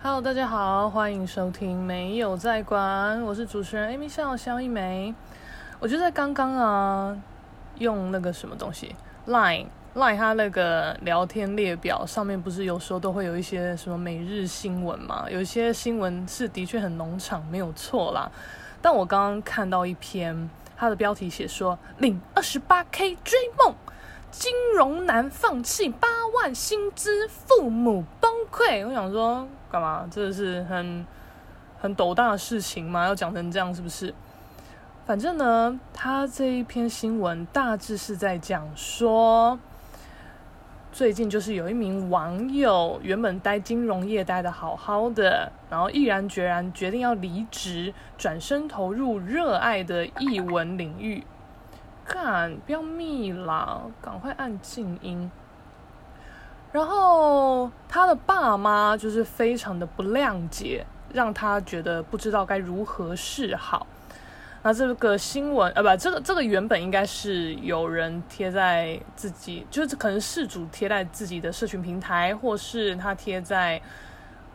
Hello，大家好，欢迎收听没有在管，我是主持人 Amy 笑肖一梅。我就在刚刚啊，用那个什么东西 Line Line 它那个聊天列表上面不是有时候都会有一些什么每日新闻嘛？有一些新闻是的确很农场，没有错啦。但我刚刚看到一篇，它的标题写说领二十八 K 追梦。金融男放弃八万薪资，父母崩溃。我想说，干嘛？这是很很斗大的事情吗？要讲成这样是不是？反正呢，他这一篇新闻大致是在讲说，最近就是有一名网友原本待金融业待得好好的，然后毅然决然决定要离职，转身投入热爱的艺文领域。干，不要密啦，赶快按静音。然后他的爸妈就是非常的不谅解，让他觉得不知道该如何是好。那这个新闻，呃，不，这个这个原本应该是有人贴在自己，就是可能事主贴在自己的社群平台，或是他贴在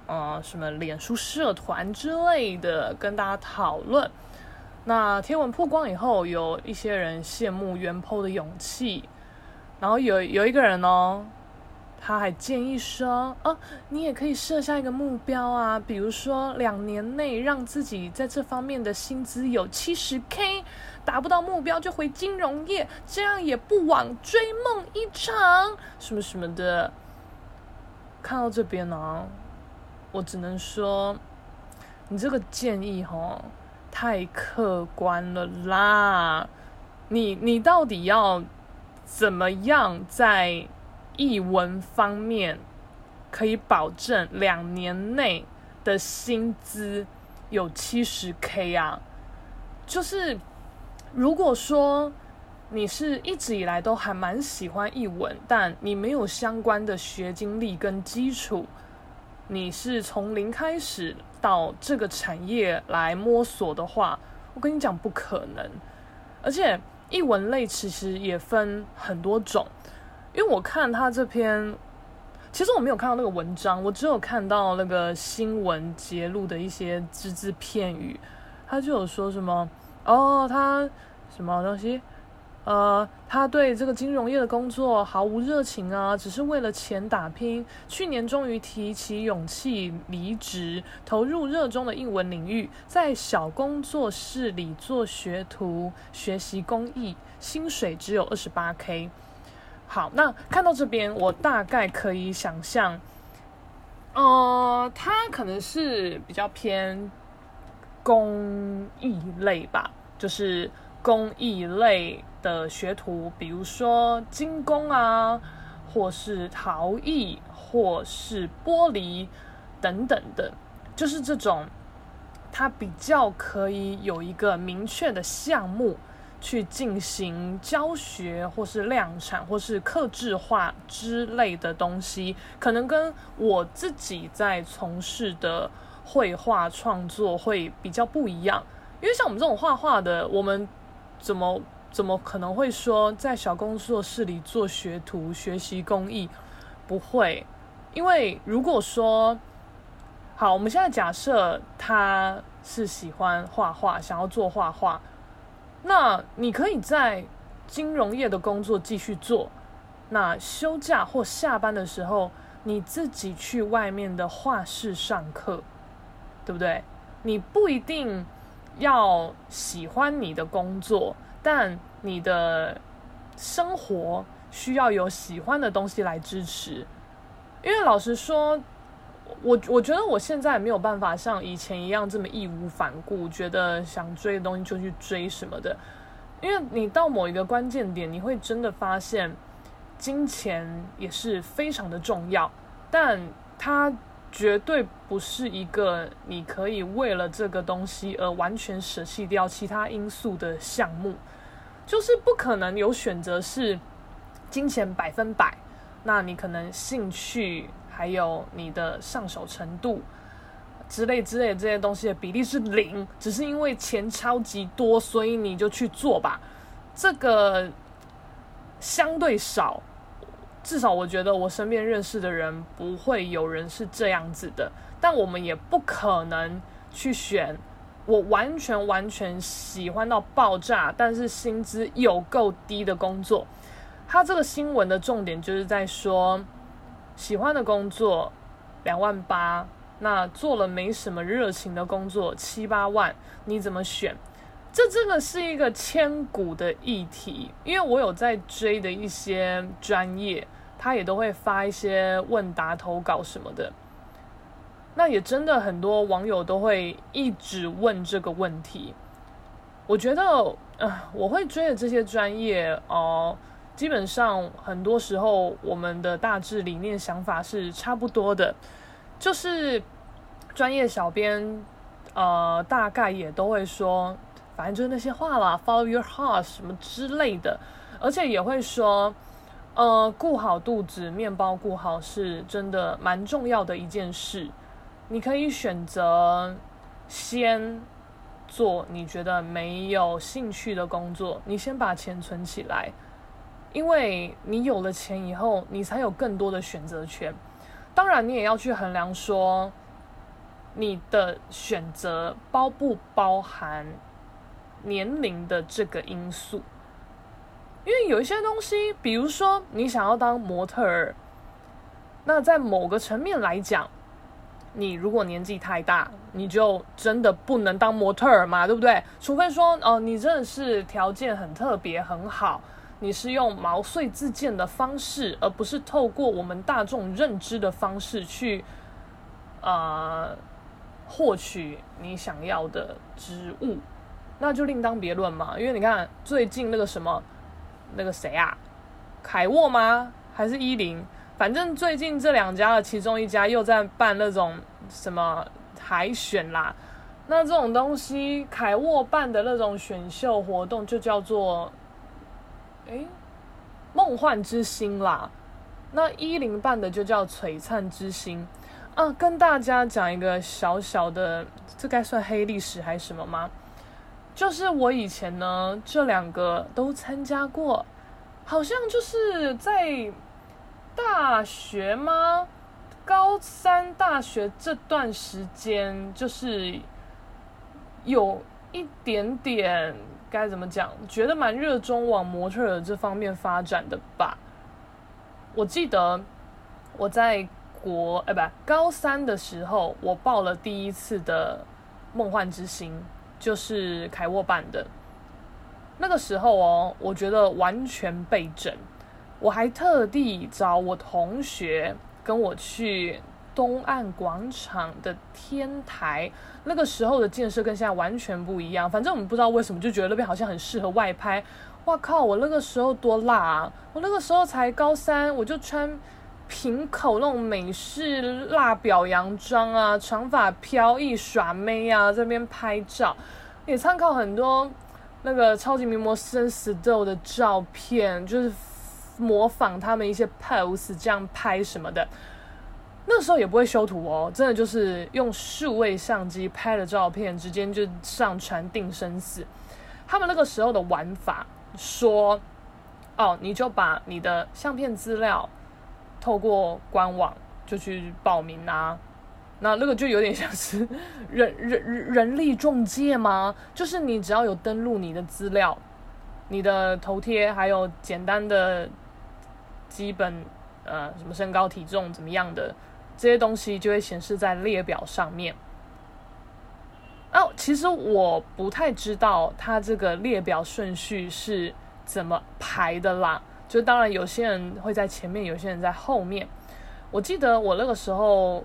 呃什么脸书社团之类的，跟大家讨论。那贴文曝光以后，有一些人羡慕原 PO 的勇气，然后有有一个人哦，他还建议说，哦，你也可以设下一个目标啊，比如说两年内让自己在这方面的薪资有七十 K，达不到目标就回金融业，这样也不枉追梦一场，什么什么的。看到这边呢，我只能说，你这个建议哈。太客观了啦！你你到底要怎么样在译文方面可以保证两年内的薪资有七十 K 啊？就是如果说你是一直以来都还蛮喜欢译文，但你没有相关的学经历跟基础。你是从零开始到这个产业来摸索的话，我跟你讲不可能。而且艺文类其实也分很多种，因为我看他这篇，其实我没有看到那个文章，我只有看到那个新闻揭露的一些只字片语，他就有说什么哦，他什么东西。呃，他对这个金融业的工作毫无热情啊，只是为了钱打拼。去年终于提起勇气离职，投入热衷的英文领域，在小工作室里做学徒，学习工艺，薪水只有二十八 K。好，那看到这边，我大概可以想象，呃，他可能是比较偏工艺类吧，就是工艺类。的学徒，比如说金工啊，或是陶艺，或是玻璃等等的，就是这种，它比较可以有一个明确的项目去进行教学，或是量产，或是刻制化之类的东西，可能跟我自己在从事的绘画创作会比较不一样，因为像我们这种画画的，我们怎么？怎么可能会说在小工作室里做学徒学习工艺？不会，因为如果说好，我们现在假设他是喜欢画画，想要做画画，那你可以在金融业的工作继续做。那休假或下班的时候，你自己去外面的画室上课，对不对？你不一定要喜欢你的工作。但你的生活需要有喜欢的东西来支持，因为老实说，我我觉得我现在没有办法像以前一样这么义无反顾，觉得想追的东西就去追什么的。因为你到某一个关键点，你会真的发现，金钱也是非常的重要，但它绝对不是一个你可以为了这个东西而完全舍弃掉其他因素的项目。就是不可能有选择是金钱百分百，那你可能兴趣还有你的上手程度之类之类这些东西的比例是零，只是因为钱超级多，所以你就去做吧。这个相对少，至少我觉得我身边认识的人不会有人是这样子的。但我们也不可能去选我完全完全喜欢到爆炸，但是薪资有够低的工作。他这个新闻的重点就是在说，喜欢的工作两万八，那做了没什么热情的工作七八万，你怎么选？这真的是一个千古的议题，因为我有在追的一些专业，他也都会发一些问答投稿什么的。那也真的很多网友都会一直问这个问题。我觉得，呃，我会追的这些专业哦，基本上很多时候我们的大致理念想法是差不多的，就是专业小编，呃，大概也都会说。反正就是那些话啦，follow your heart 什么之类的，而且也会说，呃，顾好肚子，面包顾好是真的蛮重要的一件事。你可以选择先做你觉得没有兴趣的工作，你先把钱存起来，因为你有了钱以后，你才有更多的选择权。当然，你也要去衡量说，你的选择包不包含。年龄的这个因素，因为有一些东西，比如说你想要当模特儿，那在某个层面来讲，你如果年纪太大，你就真的不能当模特儿嘛，对不对？除非说哦，你真的是条件很特别很好，你是用毛遂自荐的方式，而不是透过我们大众认知的方式去，呃，获取你想要的职务。那就另当别论嘛，因为你看最近那个什么，那个谁啊，凯沃吗？还是伊林？反正最近这两家的其中一家又在办那种什么海选啦。那这种东西，凯沃办的那种选秀活动就叫做，诶，梦幻之星啦。那伊林办的就叫璀璨之星。啊，跟大家讲一个小小的，这该算黑历史还是什么吗？就是我以前呢，这两个都参加过，好像就是在大学吗？高三大学这段时间，就是有一点点该怎么讲，觉得蛮热衷往模特儿这方面发展的吧。我记得我在国哎，不，高三的时候，我报了第一次的梦幻之星。就是凯沃办的，那个时候哦，我觉得完全被整。我还特地找我同学跟我去东岸广场的天台，那个时候的建设跟现在完全不一样。反正我们不知道为什么就觉得那边好像很适合外拍。哇靠！我那个时候多辣啊！我那个时候才高三，我就穿瓶口那种美式辣表洋装啊，长发飘逸耍妹啊，在边拍照，也参考很多那个超级名模生死斗的照片，就是模仿他们一些 pose 这样拍什么的。那时候也不会修图哦，真的就是用数位相机拍的照片，直接就上传定生死。他们那个时候的玩法说，哦，你就把你的相片资料。透过官网就去报名啊，那那个就有点像是人人人力中介吗？就是你只要有登录你的资料，你的头贴，还有简单的基本呃什么身高体重怎么样的这些东西，就会显示在列表上面。哦，其实我不太知道它这个列表顺序是怎么排的啦。就当然有些人会在前面，有些人在后面。我记得我那个时候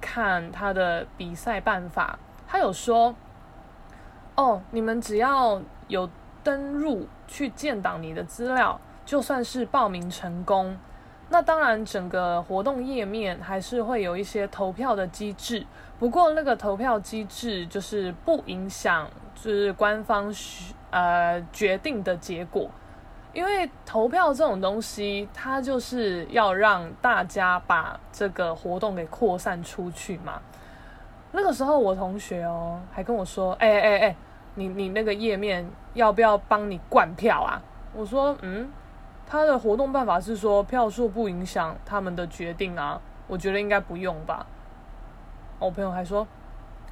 看他的比赛办法，他有说：“哦，你们只要有登入去建档你的资料，就算是报名成功。那当然，整个活动页面还是会有一些投票的机制。不过那个投票机制就是不影响，就是官方呃决定的结果。”因为投票这种东西，它就是要让大家把这个活动给扩散出去嘛。那个时候，我同学哦还跟我说：“哎哎哎，你你那个页面要不要帮你灌票啊？”我说：“嗯，他的活动办法是说票数不影响他们的决定啊，我觉得应该不用吧。我朋友还说，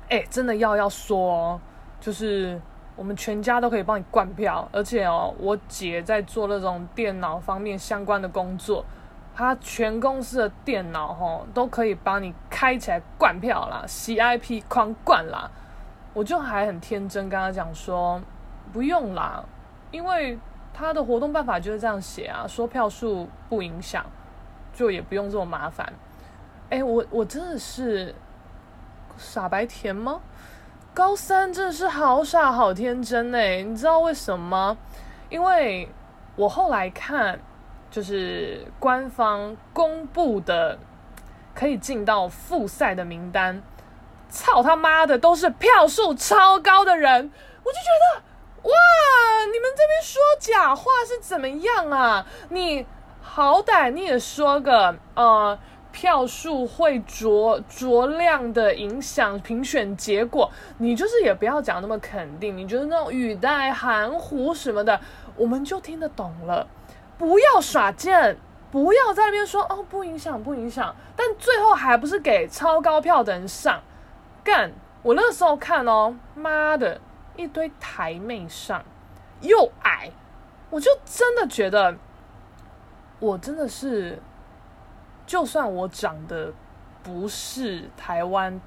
哎、真的要要说哦，就是我们全家都可以帮你灌票，而且哦，我姐在做那种电脑方面相关的工作。她全公司的电脑吼都可以帮你开起来灌票啦，CIP 狂灌啦，我就还很天真跟她讲说不用啦，因为他的活动办法就是这样写啊，说票数不影响，就也不用这么麻烦。哎，我我真的是傻白甜吗？高三真的是好傻好天真哎，你知道为什么吗？因为我后来看。就是官方公布的可以进到复赛的名单，操他妈的，都是票数超高的人，我就觉得哇，你们这边说假话是怎么样啊？你好歹你也说个呃，票数会酌酌量的影响评选结果，你就是也不要讲那么肯定，你觉得那种语带含糊什么的，我们就听得懂了。不要耍贱，不要在那边说哦，不影响，不影响，但最后还不是给超高票的人上，干！我那时候看哦，妈的，一堆台妹上，又矮，我就真的觉得，我真的是，就算我长得不是台湾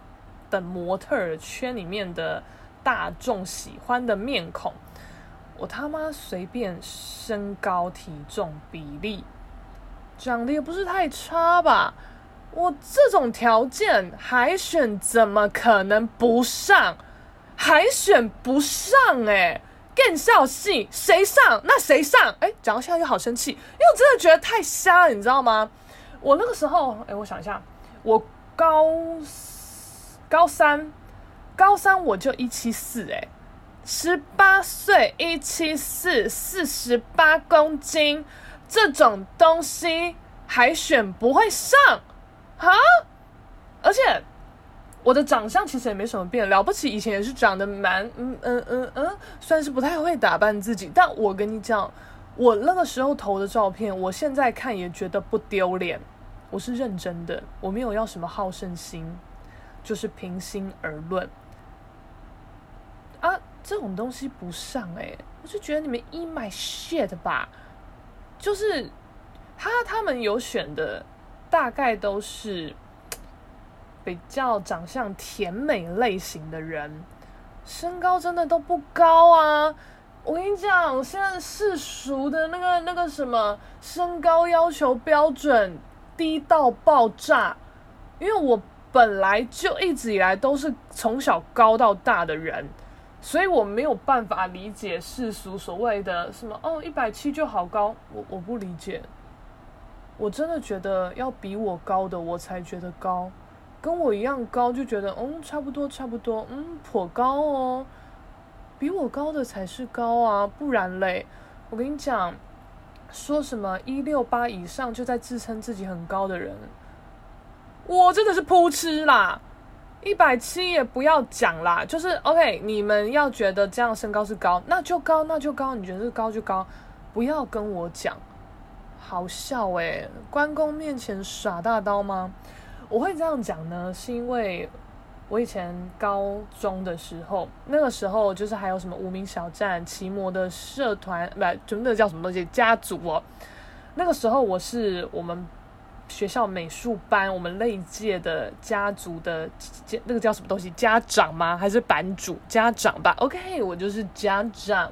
的模特圈里面的大众喜欢的面孔。我他妈随便身高体重比例，长得也不是太差吧？我这种条件海选怎么可能不上？海选不上哎、更笑戏谁上？那谁上？哎、讲到现在就好生气，因为我真的觉得太瞎了，你知道吗？我那个时候，哎、我想一下，我高高三，高三我就一七四哎。十八岁，一七四，四十八公斤，这种东西海选不会上哈？而且我的长相其实也没什么变，了不起以前也是长得蛮嗯嗯嗯嗯，算是不太会打扮自己。但我跟你讲，我那个时候投的照片，我现在看也觉得不丢脸，我是认真的，我没有要什么好胜心，就是平心而论啊。这种东西不上哎、我就觉得你们一买 shit 吧，就是他他们有选的大概都是比较长相甜美类型的人，身高真的都不高啊！我跟你讲，现在世俗的那个那个什么身高要求标准低到爆炸，因为我本来就一直以来都是从小高到大的人。所以我没有办法理解世俗所谓的什么哦，一百七就好高，我我不理解。我真的觉得要比我高的我才觉得高，跟我一样高就觉得嗯差不多差不多，嗯颇高哦，比我高的才是高啊，不然嘞，我跟你讲，说什么一六八以上就在自称自己很高的人，我真的是扑哧啦。一百七也不要讲啦，就是 OK，你们要觉得这样身高是高，那就高，那就高，你觉得是高就高，不要跟我讲，好笑诶、关公面前耍大刀吗？我会这样讲呢，是因为我以前高中的时候，那个时候就是还有什么无名小站、奇摩的社团，不，就那个叫什么东西家族哦，那个时候我是我们。学校美术班，我们那一届的家族的那个叫什么东西？家长吗？还是版主？家长吧。OK，我就是家长。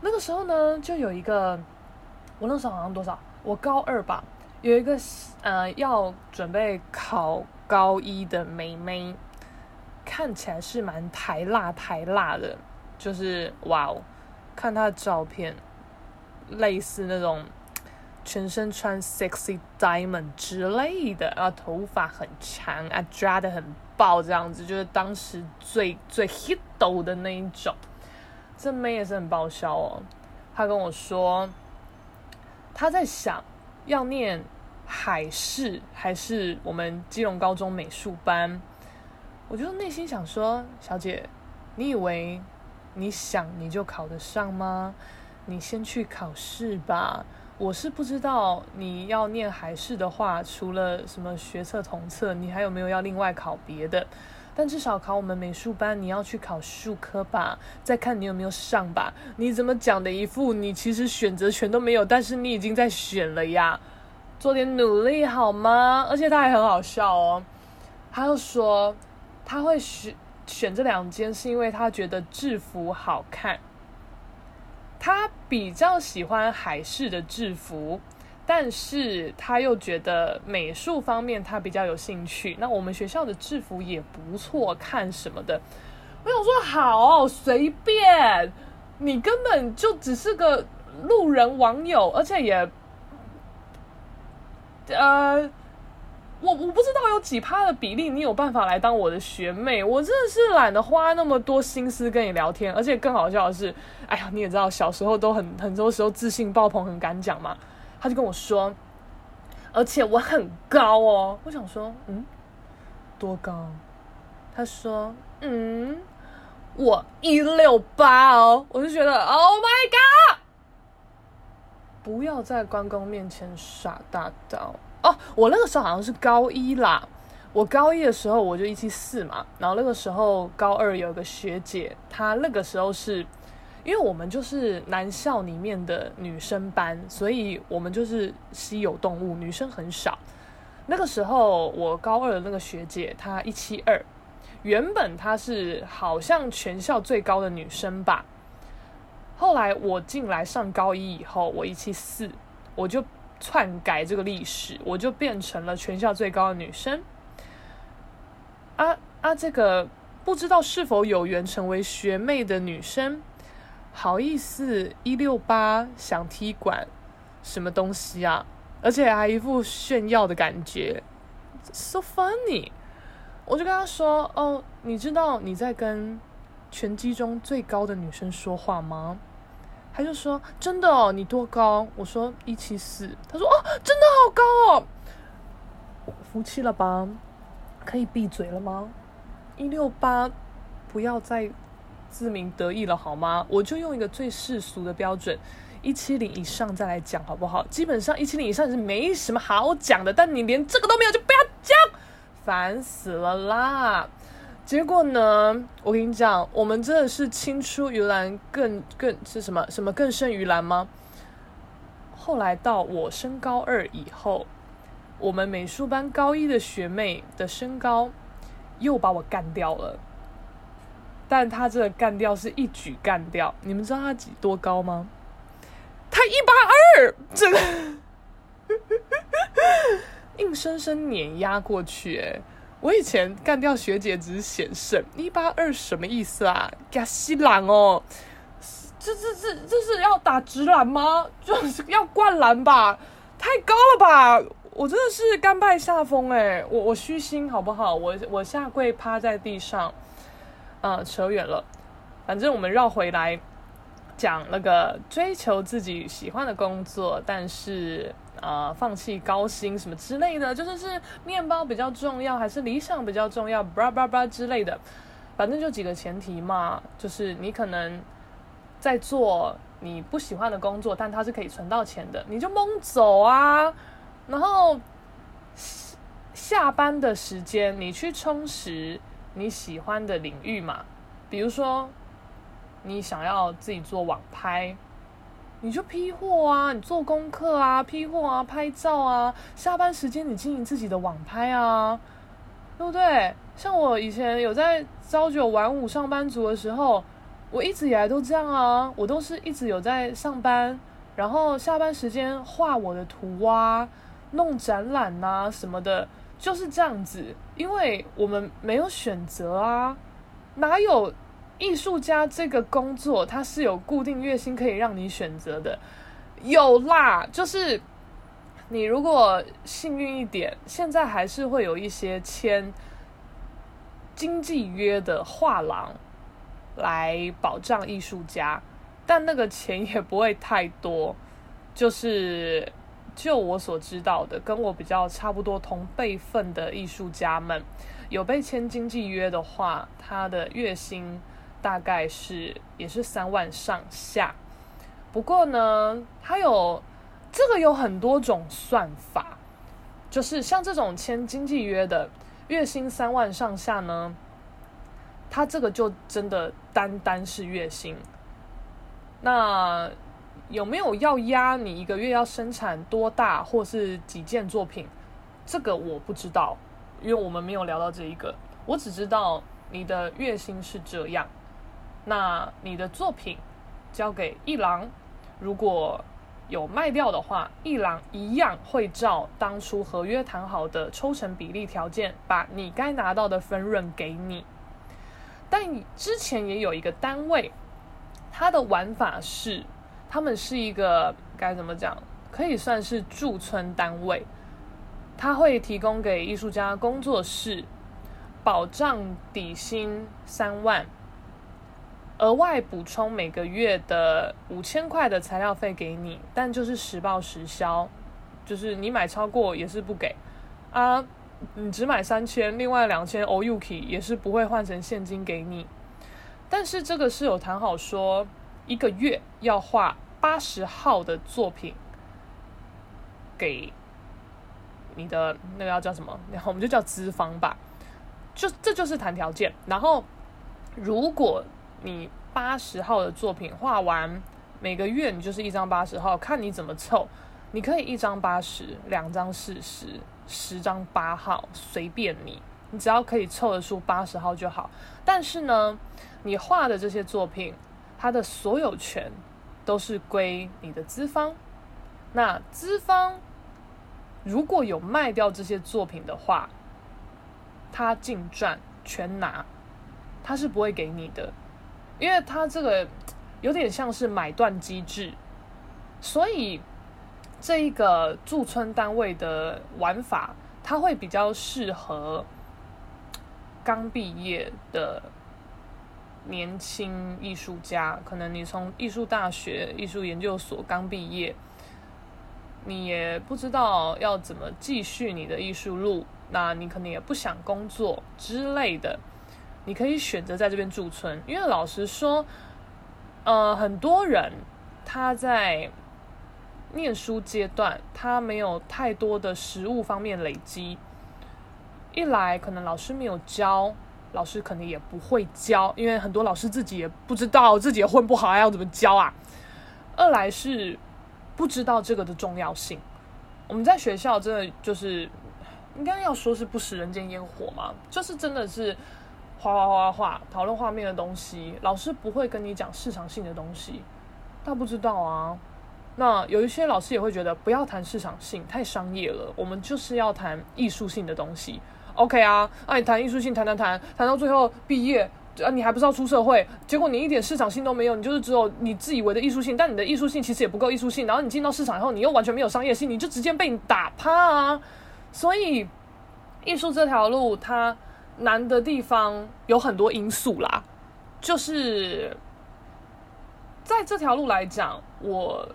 那个时候呢，就有一个，我那时候好像多少？我高二吧，有一个呃要准备考高一的妹妹，看起来是蛮台辣台辣的，就是哇哦，看她的照片，类似那种。全身穿 sexy diamond 之类的，然后头发很长啊，抓的很爆，这样子就是当时最最 hit 的那一种。这妹也是很爆笑哦，她跟我说，她在想要念海事还是我们基隆高中美术班。我就内心想说，小姐，你以为你想你就考得上吗？你先去考试吧。我是不知道你要念海事的话，除了什么学测、统测，你还有没有要另外考别的？但至少考我们美术班，你要去考数科吧，再看你有没有上吧。你怎么讲的一副你其实选择权都没有，但是你已经在选了呀？做点努力好吗？而且他还很好笑哦，他又说他会选选这两间是因为他觉得制服好看，他比较喜欢海事的制服。但是他又觉得美术方面他比较有兴趣，那我们学校的制服也不错看什么的。我想说好，随便，你根本就只是个路人网友，而且也，呃，我我不知道有几趴的比例你有办法来当我的学妹，我真的是懒得花那么多心思跟你聊天，而且更好笑的是，哎呀，你也知道小时候都很很多时候自信爆棚，很敢讲嘛。他就跟我说，而且我很高哦。我想说，嗯，多高？他说，嗯，我一六八哦。我就觉得，Oh my God！不要在关公面前耍大刀哦。我那个时候好像是高一啦。我高一的时候我就一七四嘛，然后那个时候高二有个学姐，她那个时候是。因为我们就是男校里面的女生班，所以我们就是稀有动物，女生很少。那个时候我高二的那个学姐，她一七二，原本她是好像全校最高的女生吧。后来我进来上高一以后，我一七四，我就篡改这个历史，我就变成了全校最高的女生。啊啊，这个不知道是否有缘成为学妹的女生。好意思，一六八想踢馆，什么东西啊？而且还一副炫耀的感觉，so funny。我就跟他说：“哦，你知道你在跟拳击中最高的女生说话吗？”他就说：“真的哦，你多高？”我说：“一七四。”他说：“哦，真的好高哦，服气了吧？可以闭嘴了吗？一六八，不要再。”自鸣得意了好吗？我就用一个最世俗的标准，一七零以上再来讲好不好？基本上一七零以上是没什么好讲的，但你连这个都没有就不要讲，烦死了啦！结果呢，我跟你讲，我们真的是青出于蓝更更是什么什么更胜于蓝吗？后来到我升高二以后，我们美术班高一的学妹的身高又把我干掉了。但她这个干掉是一举干掉，你们知道她几多高吗？她一八二，这个硬生生碾压过去。哎，我以前干掉学姐只是险胜，一八二什么意思啊？加西兰哦，这这这这是要打直篮吗？就是要灌篮吧？太高了吧？我真的是甘拜下风哎，我我虚心好不好？我我下跪趴在地上。嗯，扯远了。反正我们绕回来讲那个追求自己喜欢的工作，但是呃，放弃高薪什么之类的，就是是面包比较重要，还是理想比较重要？巴拉巴拉之类的，反正就几个前提嘛，就是你可能在做你不喜欢的工作，但它是可以存到钱的，你就蒙走啊。然后下班的时间，你去充实。你喜欢的领域嘛，比如说你想要自己做网拍，你就批货啊，你做功课啊，批货啊，拍照啊，下班时间你经营自己的网拍啊，对不对？像我以前有在朝九晚五上班族的时候，我一直以来都这样啊，我都是一直有在上班，然后下班时间画我的图啊，弄展览啊什么的。就是这样子，因为我们没有选择啊，哪有艺术家这个工作，它是有固定月薪可以让你选择的？有啦，就是你如果幸运一点，现在还是会有一些签经济约的画廊来保障艺术家，但那个钱也不会太多，就是。就我所知道的，跟我比较差不多同辈分的艺术家们，有被签经纪约的话，他的月薪大概是也是三万上下。不过呢，它有这个有很多种算法，就是像这种签经济约的，月薪三万上下呢，它这个就真的单单是月薪。那有没有要压你一个月要生产多大或是几件作品？这个我不知道，因为我们没有聊到这一个。我只知道你的月薪是这样。那你的作品交给一郎，如果有卖掉的话，一郎一样会照当初合约谈好的抽成比例条件，把你该拿到的分润给你。但之前也有一个单位，它的玩法是，他们是一个该怎么讲，可以算是驻村单位，他会提供给艺术家工作室，保障底薪三万。额外补充每个月的五千块的材料费给你，但就是实报实销，就是你买超过也是不给啊。你只买三千，另外两千欧 UK 也是不会换成现金给你。但是这个是有谈好说，一个月要画八十号的作品给你的那个要叫什么？然 后我们就叫资方吧。就这就是谈条件。然后如果你八十号的作品画完，每个月你就是一张八十号，看你怎么凑。你可以一张八十，两张四十，十张八号，随便你。你只要可以凑得出八十号就好。但是呢，你画的这些作品，它的所有权都是归你的资方。那资方如果有卖掉这些作品的话，他净赚全拿，他是不会给你的。因为它这个有点像是买断机制，所以这一个驻村单位的玩法，它会比较适合刚毕业的年轻艺术家。可能你从艺术大学、艺术研究所刚毕业，你也不知道要怎么继续你的艺术路，那你可能也不想工作之类的。你可以选择在这边驻村，因为老实说，呃，很多人他在念书阶段，他没有太多的实物方面累积。一来可能老师没有教，老师可能也不会教，因为很多老师自己也不知道自己也混不好，还要怎么教啊？二来是不知道这个的重要性。我们在学校真的就是应该要说是不食人间烟火嘛，就是真的是。画画画画，讨论画面的东西，老师不会跟你讲市场性的东西，他不知道啊。那有一些老师也会觉得不要谈市场性，太商业了。我们就是要谈艺术性的东西。OK 啊，那、你谈艺术性，谈谈谈，谈到最后毕业啊，你还不知道出社会，结果你一点市场性都没有，你就是只有你自以为的艺术性，但你的艺术性其实也不够艺术性。然后你进到市场以后，你又完全没有商业性，你就直接被你打趴啊。所以艺术这条路，它。难的地方有很多因素啦，就是在这条路来讲，我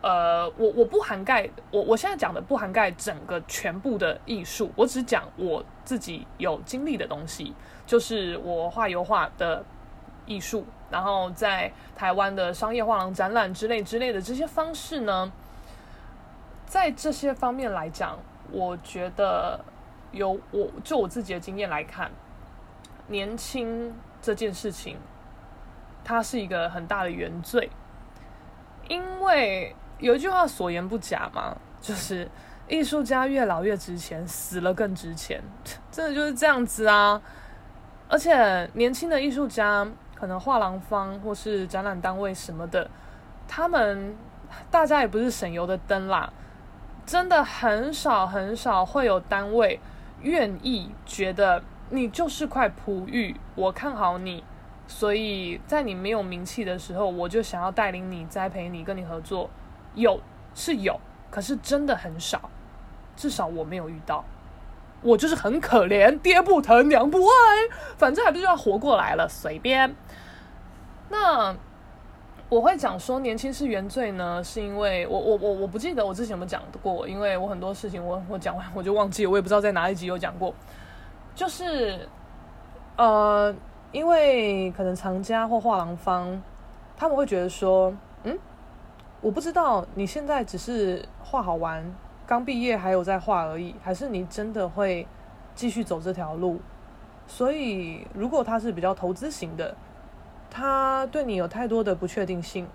呃，我我不涵盖我我现在讲的不涵盖整个全部的艺术，我只讲我自己有经历的东西，就是我画油画的艺术，然后在台湾的商业画廊展览之类之类的这些方式呢，在这些方面来讲，我觉得。有我就我自己的经验来看，年轻这件事情，它是一个很大的原罪，因为有一句话所言不假嘛，就是艺术家越老越值钱，死了更值钱，真的就是这样子啊！而且年轻的艺术家，可能画廊方或是展览单位什么的，他们大家也不是省油的灯啦，真的很少很少会有单位。愿意觉得你就是块璞玉，我看好你，所以在你没有名气的时候，我就想要带领你、栽培你、跟你合作。有是有，可是真的很少，至少我没有遇到。我就是很可怜，爹不疼娘不爱，反正还不是要活过来了，随便。那。我会讲说年轻是原罪呢，是因为我我我我不记得我之前有没有讲过，因为我很多事情我我讲完我就忘记了，我也不知道在哪一集有讲过。就是呃，因为可能藏家或画廊方他们会觉得说，嗯，我不知道你现在只是画好玩，刚毕业还有在画而已，还是你真的会继续走这条路？所以，如果他是比较投资型的，他对你有太多的不确定性，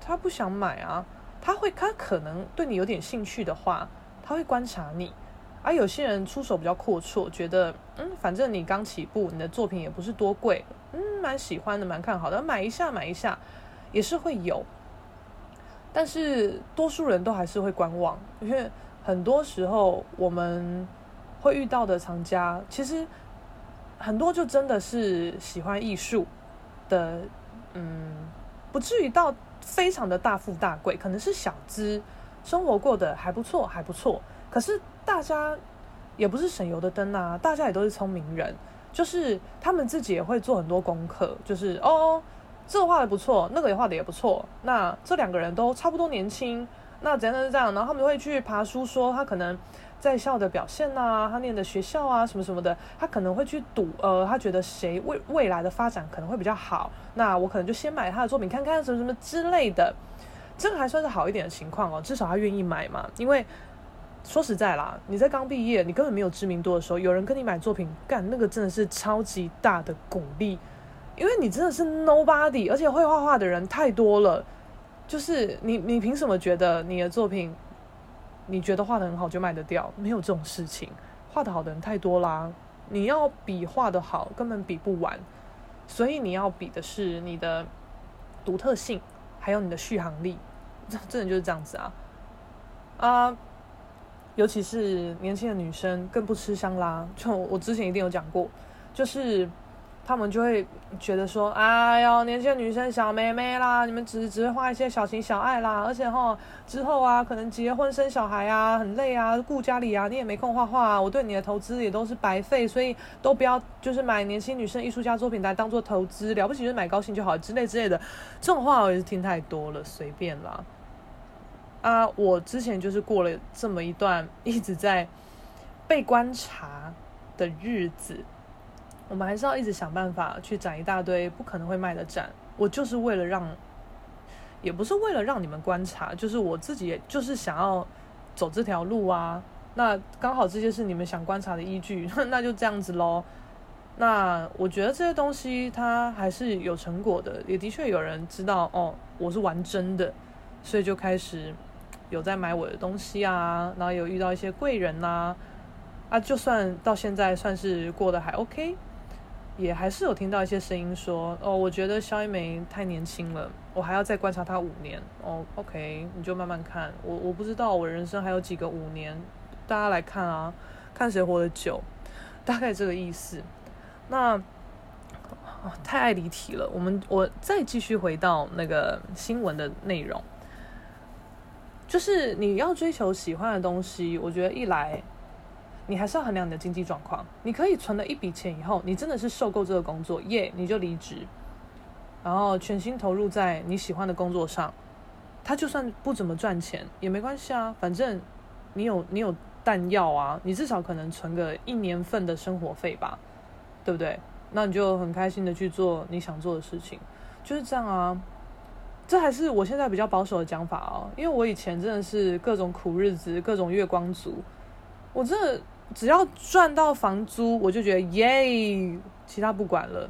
他不想买啊。他会，他可能对你有点兴趣的话，他会观察你。而有些人出手比较阔绰，觉得嗯，反正你刚起步，你的作品也不是多贵，嗯，蛮喜欢的，蛮看好的，买一下买一下也是会有。但是多数人都还是会观望，因为很多时候我们会遇到的藏家，其实很多就真的是喜欢艺术的，嗯，不至于到非常的大富大贵，可能是小资，生活过得还不错，还不错。可是大家也不是省油的灯啊，大家也都是聪明人，就是他们自己也会做很多功课，就是哦。这画的不错，那个也画的也不错。那这两个人都差不多年轻，那怎样是这样？然后他们会去爬书，说他可能在校的表现啊，他念的学校啊，什么什么的，他可能会去赌，呃，他觉得谁未未来的发展可能会比较好，那我可能就先买他的作品看看什么什么之类的。这个还算是好一点的情况哦，至少他愿意买嘛。因为说实在啦，你在刚毕业，你根本没有知名度的时候，有人跟你买作品，干那个真的是超级大的鼓励。因为你真的是 nobody，而且会画画的人太多了，就是你，你凭什么觉得你的作品，你觉得画得很好就卖得掉？没有这种事情，画得好的人太多啦。你要比画得好，根本比不完，所以你要比的是你的独特性，还有你的续航力，这真的就是这样子啊啊！尤其是年轻的女生更不吃香啦，就我之前一定有讲过，就是。他们就会觉得说：“哎呦，年轻女生小妹妹啦，你们只只会画一些小情小爱啦，而且哈之后啊，可能结婚生小孩啊，很累啊，顾家里啊，你也没空画画啊。我对你的投资也都是白费，所以都不要就是买年轻女生艺术家作品来当做投资，了不起就买高兴就好之类之类的。这种话我也是听太多了，随便啦。啊，我之前就是过了这么一段一直在被观察的日子。”我们还是要一直想办法去展一大堆不可能会卖的展。我就是为了让，也不是为了让你们观察，就是我自己，也就是想要走这条路啊。那刚好这些是你们想观察的依据，那就这样子喽。那我觉得这些东西它还是有成果的，也的确有人知道哦，我是玩真的，所以就开始有在买我的东西啊，然后有遇到一些贵人呐，啊，啊，就算到现在算是过得还 OK。也还是有听到一些声音说，哦，我觉得肖一梅太年轻了，我还要再观察她五年。哦，OK，你就慢慢看。我我不知道我人生还有几个五年，大家来看啊，看谁活得久，大概这个意思。那，哦，太爱离题了，我们我再继续回到那个新闻的内容，就是你要追求喜欢的东西，我觉得一来。你还是要衡量你的经济状况。你可以存了一笔钱以后，你真的是受够这个工作，耶，你就离职，然后全心投入在你喜欢的工作上。他就算不怎么赚钱也没关系啊，反正你有你有弹药啊，你至少可能存个一年份的生活费吧，对不对？那你就很开心的去做你想做的事情，就是这样啊。这还是我现在比较保守的讲法哦，因为我以前真的是各种苦日子，各种月光族，我真的。只要赚到房租，我就觉得耶，其他不管了。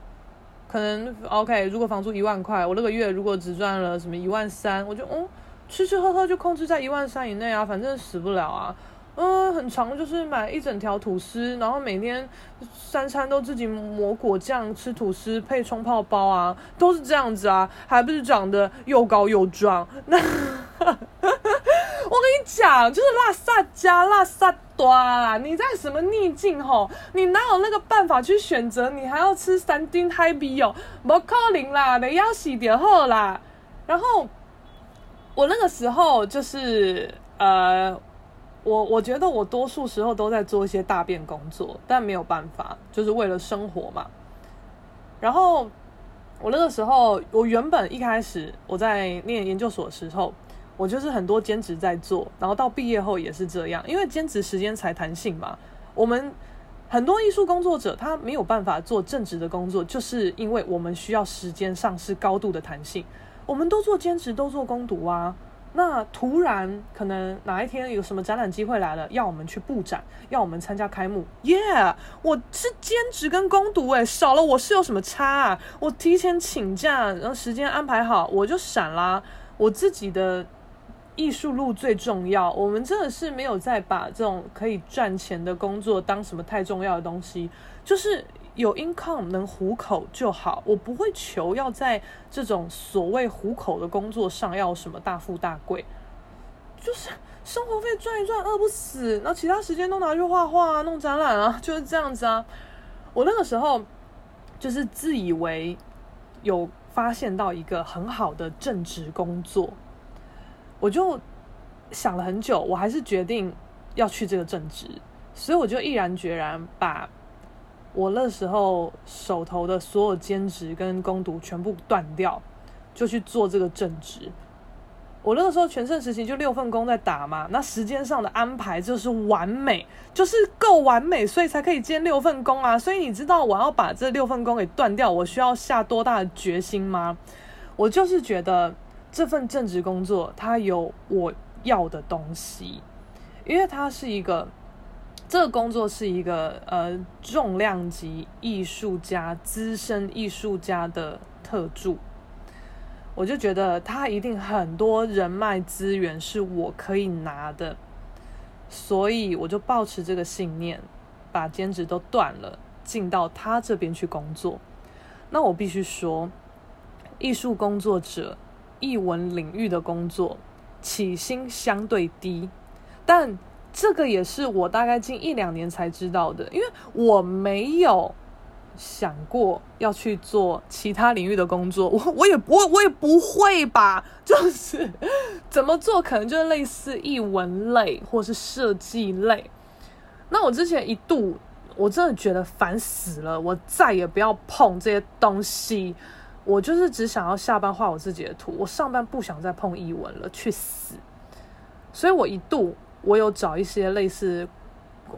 可能 OK，如果房租一万块，我那个月如果只赚了什么一万三，我就嗯，吃吃喝喝就控制在一万三以内啊，反正死不了啊。嗯，很长就是买一整条吐司，然后每天三餐都自己抹果酱吃吐司配冲泡包啊，都是这样子啊，还不是长得又高又壮？那 我跟你讲，就是拉萨加拉萨多啦！你在什么逆境吼？你哪有那个办法去选择？你还要吃三丁海比哦？不可能啦，你要洗点后啦。然后我那个时候就是呃，我我觉得我多数时候都在做一些大便工作，但没有办法，就是为了生活嘛。然后我那个时候，我原本一开始我在念研究所的时候。我就是很多兼职在做，然后到毕业后也是这样，因为兼职时间才弹性嘛。我们很多艺术工作者他没有办法做正职的工作，就是因为我们需要时间上是高度的弹性。我们都做兼职，都做工读啊，那突然可能哪一天有什么展览机会来了，要我们去布展，要我们参加开幕，耶、我是兼职跟工读，诶，少了我是有什么差啊？我提前请假，然后时间安排好，我就闪啦。我自己的艺术路最重要。我们真的是没有再把这种可以赚钱的工作当什么太重要的东西，就是。有 income 能糊口就好，我不会求要在这种所谓糊口的工作上要什么大富大贵，就是生活费赚一赚，饿不死，然后其他时间都拿去画画啊、弄展览啊，就是这样子啊。我那个时候就是自以为有发现到一个很好的正职工作，我就想了很久，我还是决定要去这个正职，所以我就毅然决然把。我那时候手头的所有兼职跟工读全部断掉，就去做这个正职。我那个时候全盛时期就六份工在打嘛，那时间上的安排就是完美，就是够完美，所以才可以兼六份工啊。所以你知道我要把这六份工给断掉，我需要下多大的决心吗？我就是觉得这份正职工作它有我要的东西，因为它是一个。这个工作是一个呃重量级艺术家、资深艺术家的特助，我就觉得他一定很多人脉资源是我可以拿的，所以我就抱持这个信念，把兼职都断了，进到他这边去工作。那我必须说，艺术工作者、译文领域的工作起薪相对低，但。这个也是我大概近一两年才知道的，因为我没有想过要去做其他领域的工作，我我也我我也不会吧，就是怎么做可能就是类似译文类或是设计类。那我之前一度我真的觉得烦死了，我再也不要碰这些东西，我就是只想要下班画我自己的图，我上班不想再碰艺文了，去死！所以我一度。我有找一些类似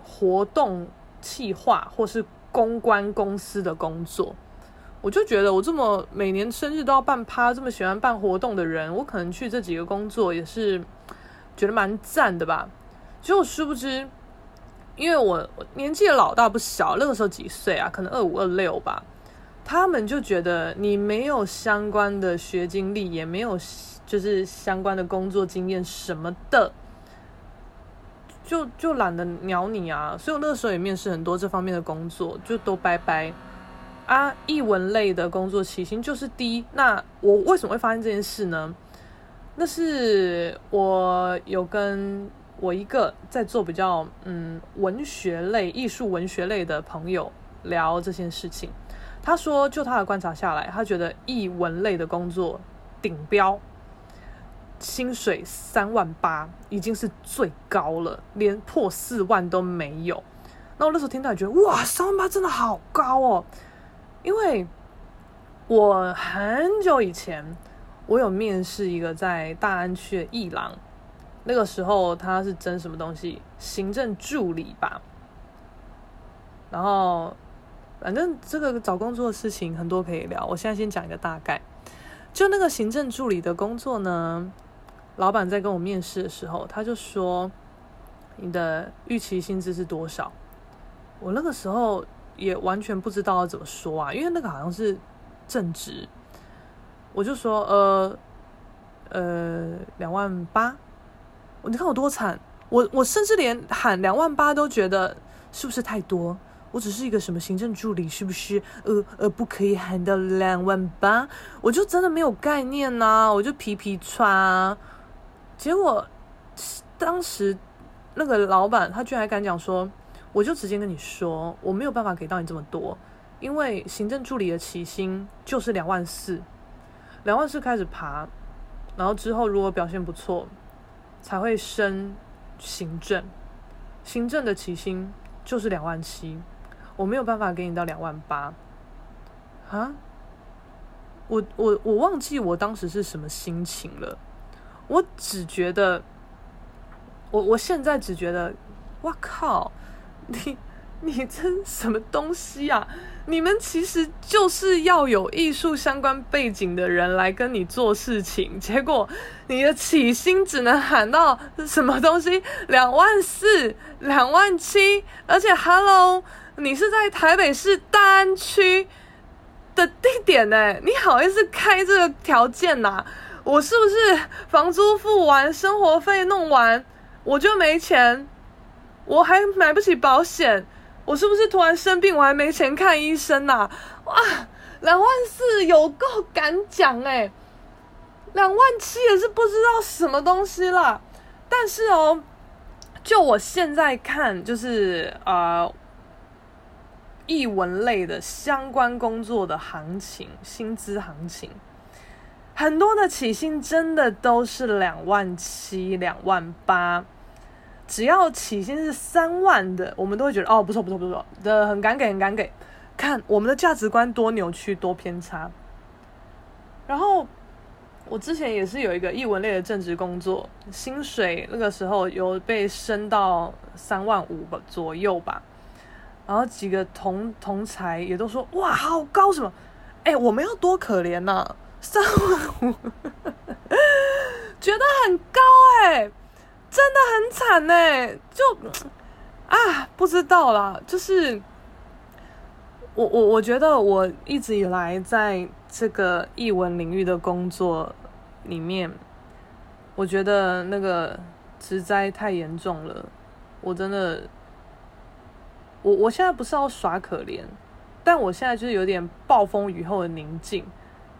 活动企划或是公关公司的工作，我就觉得我这么每年生日都要办趴，这么喜欢办活动的人，我可能去这几个工作也是觉得蛮赞的吧。结果殊不知，因为我年纪也老大不小，那个时候几岁啊？可能二五二六吧。他们就觉得你没有相关的学经历，也没有就是相关的工作经验什么的。就就懒得鸟你啊，所以我那时候也面试很多这方面的工作，就都拜拜啊。艺文类的工作起薪就是低，那我为什么会发现这件事呢？那是我有跟我一个在做比较嗯文学类、艺术文学类的朋友聊这件事情，他说就他的观察下来，他觉得艺文类的工作顶标。薪水三万八已经是最高了，连破四万都没有。那我那时候听到也觉得哇，三万八真的好高哦！因为我很久以前我有面试一个在大安区的艺廊，那个时候他是征什么东西？行政助理吧。然后反正这个找工作的事情很多可以聊，我现在先讲一个大概。就那个行政助理的工作呢，老板在跟我面试的时候，他就说：“你的预期薪资是多少？”我那个时候也完全不知道要怎么说啊，因为那个好像是正职。我就说：“呃，呃，两万八。”你看我多惨，我我甚至连喊两万八都觉得是不是太多？我只是一个什么行政助理，是不是？呃呃，不可以喊到两万八，我就真的没有概念呐、我就皮皮穿。结果，当时那个老板他居然还敢讲说，我就直接跟你说，我没有办法给到你这么多，因为行政助理的起薪就是两万四，两万四开始爬，然后之后如果表现不错，才会升行政，行政的起薪就是两万七，我没有办法给你到两万八，啊，我我我忘记我当时是什么心情了。我只觉得，我我现在只觉得，哇靠，你你这什么东西啊？你们其实就是要有艺术相关背景的人来跟你做事情，结果你的起薪只能喊到什么东西两万四、两万七，而且 Hello，你是在台北市大安区的地点呢？你好意思开这个条件呐？我是不是房租付完、生活费弄完，我就没钱？我还买不起保险？我是不是突然生病，我还没钱看医生呐、啊？哇，两万四有够敢讲哎，两万七也是不知道什么东西啦。但是哦，就我现在看，就是呃，译文类的相关工作的行情，薪资行情，很多的起薪真的都是两万七、两万八。只要起薪是三万的，我们都会觉得哦，不错不错不错的，很敢给很敢给。看我们的价值观多扭曲多偏差。然后我之前也是有一个译文类的正职工作，薪水那个时候有被升到三万五左右吧。然后几个同同才也都说哇好高什么？哎，我们要多可怜呐、啊，三万五，觉得很高哎、真的很惨呢，就啊，不知道啦。就是我我我觉得我一直以来在这个译文领域的工作里面，我觉得那个职灾太严重了。我真的，我我现在不是要耍可怜，但我现在就是有点暴风雨后的宁静，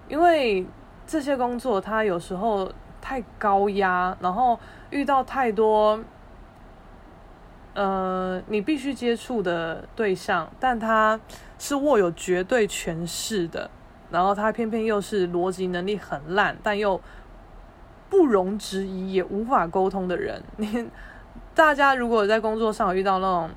因为这些工作它有时候太高压，然后。遇到太多，呃，你必须接触的对象，但他是握有绝对权势的，然后他偏偏又是逻辑能力很烂，但又不容置疑，也无法沟通的人。你大家如果在工作上遇到那种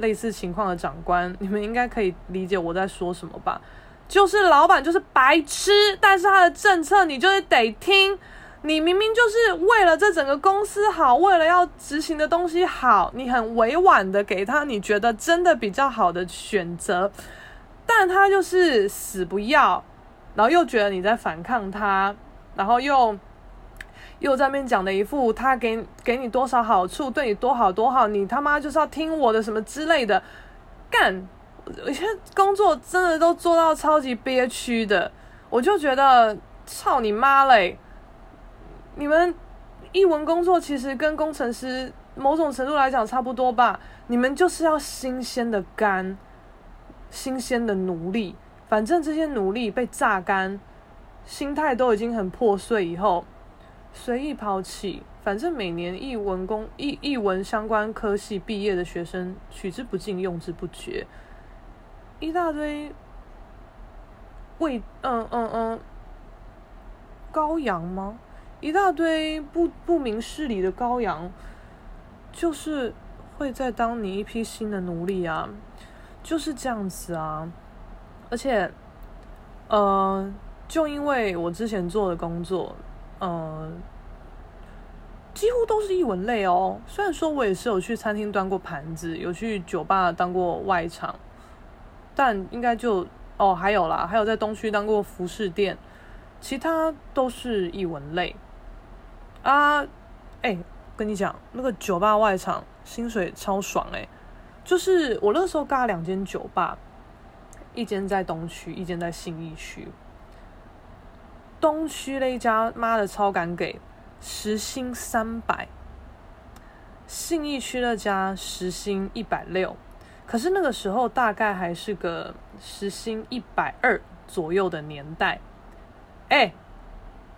类似情况的长官，你们应该可以理解我在说什么吧？就是老板就是白痴，但是他的政策你就是得听。你明明就是为了这整个公司好，为了要执行的东西好，你很委婉的给他你觉得真的比较好的选择，但他就是死不要，然后又觉得你在反抗他，然后又又在那边讲的一副他给给你多少好处，对你多好多好，你他妈就是要听我的什么之类的，干，有些工作真的都做到超级憋屈的，我就觉得操你妈嘞！你们艺文工作其实跟工程师某种程度来讲差不多吧？你们就是要新鲜的肝，新鲜的努力。反正这些努力被榨干，心态都已经很破碎以后，随意抛弃。反正每年艺文工艺艺文相关科系毕业的学生取之不尽，用之不绝，一大堆为嗯嗯嗯羔羊吗？一大堆不不明事理的羔羊，就是会在当你一批新的奴隶啊，就是这样子啊。而且，呃，就因为我之前做的工作，呃，几乎都是艺文类哦。虽然说我也是有去餐厅端过盘子，有去酒吧当过外场，但应该就哦还有啦，还有在东区当过服饰店，其他都是艺文类。啊，哎、欸，跟你讲，那个酒吧外场薪水超爽哎、就是我那时候干了两间酒吧，一间在东区，一间在信义区。东区那一家妈的超敢给，时薪三百；信义区那家时薪一百六，可是那个时候大概还是个时薪一百二左右的年代，哎、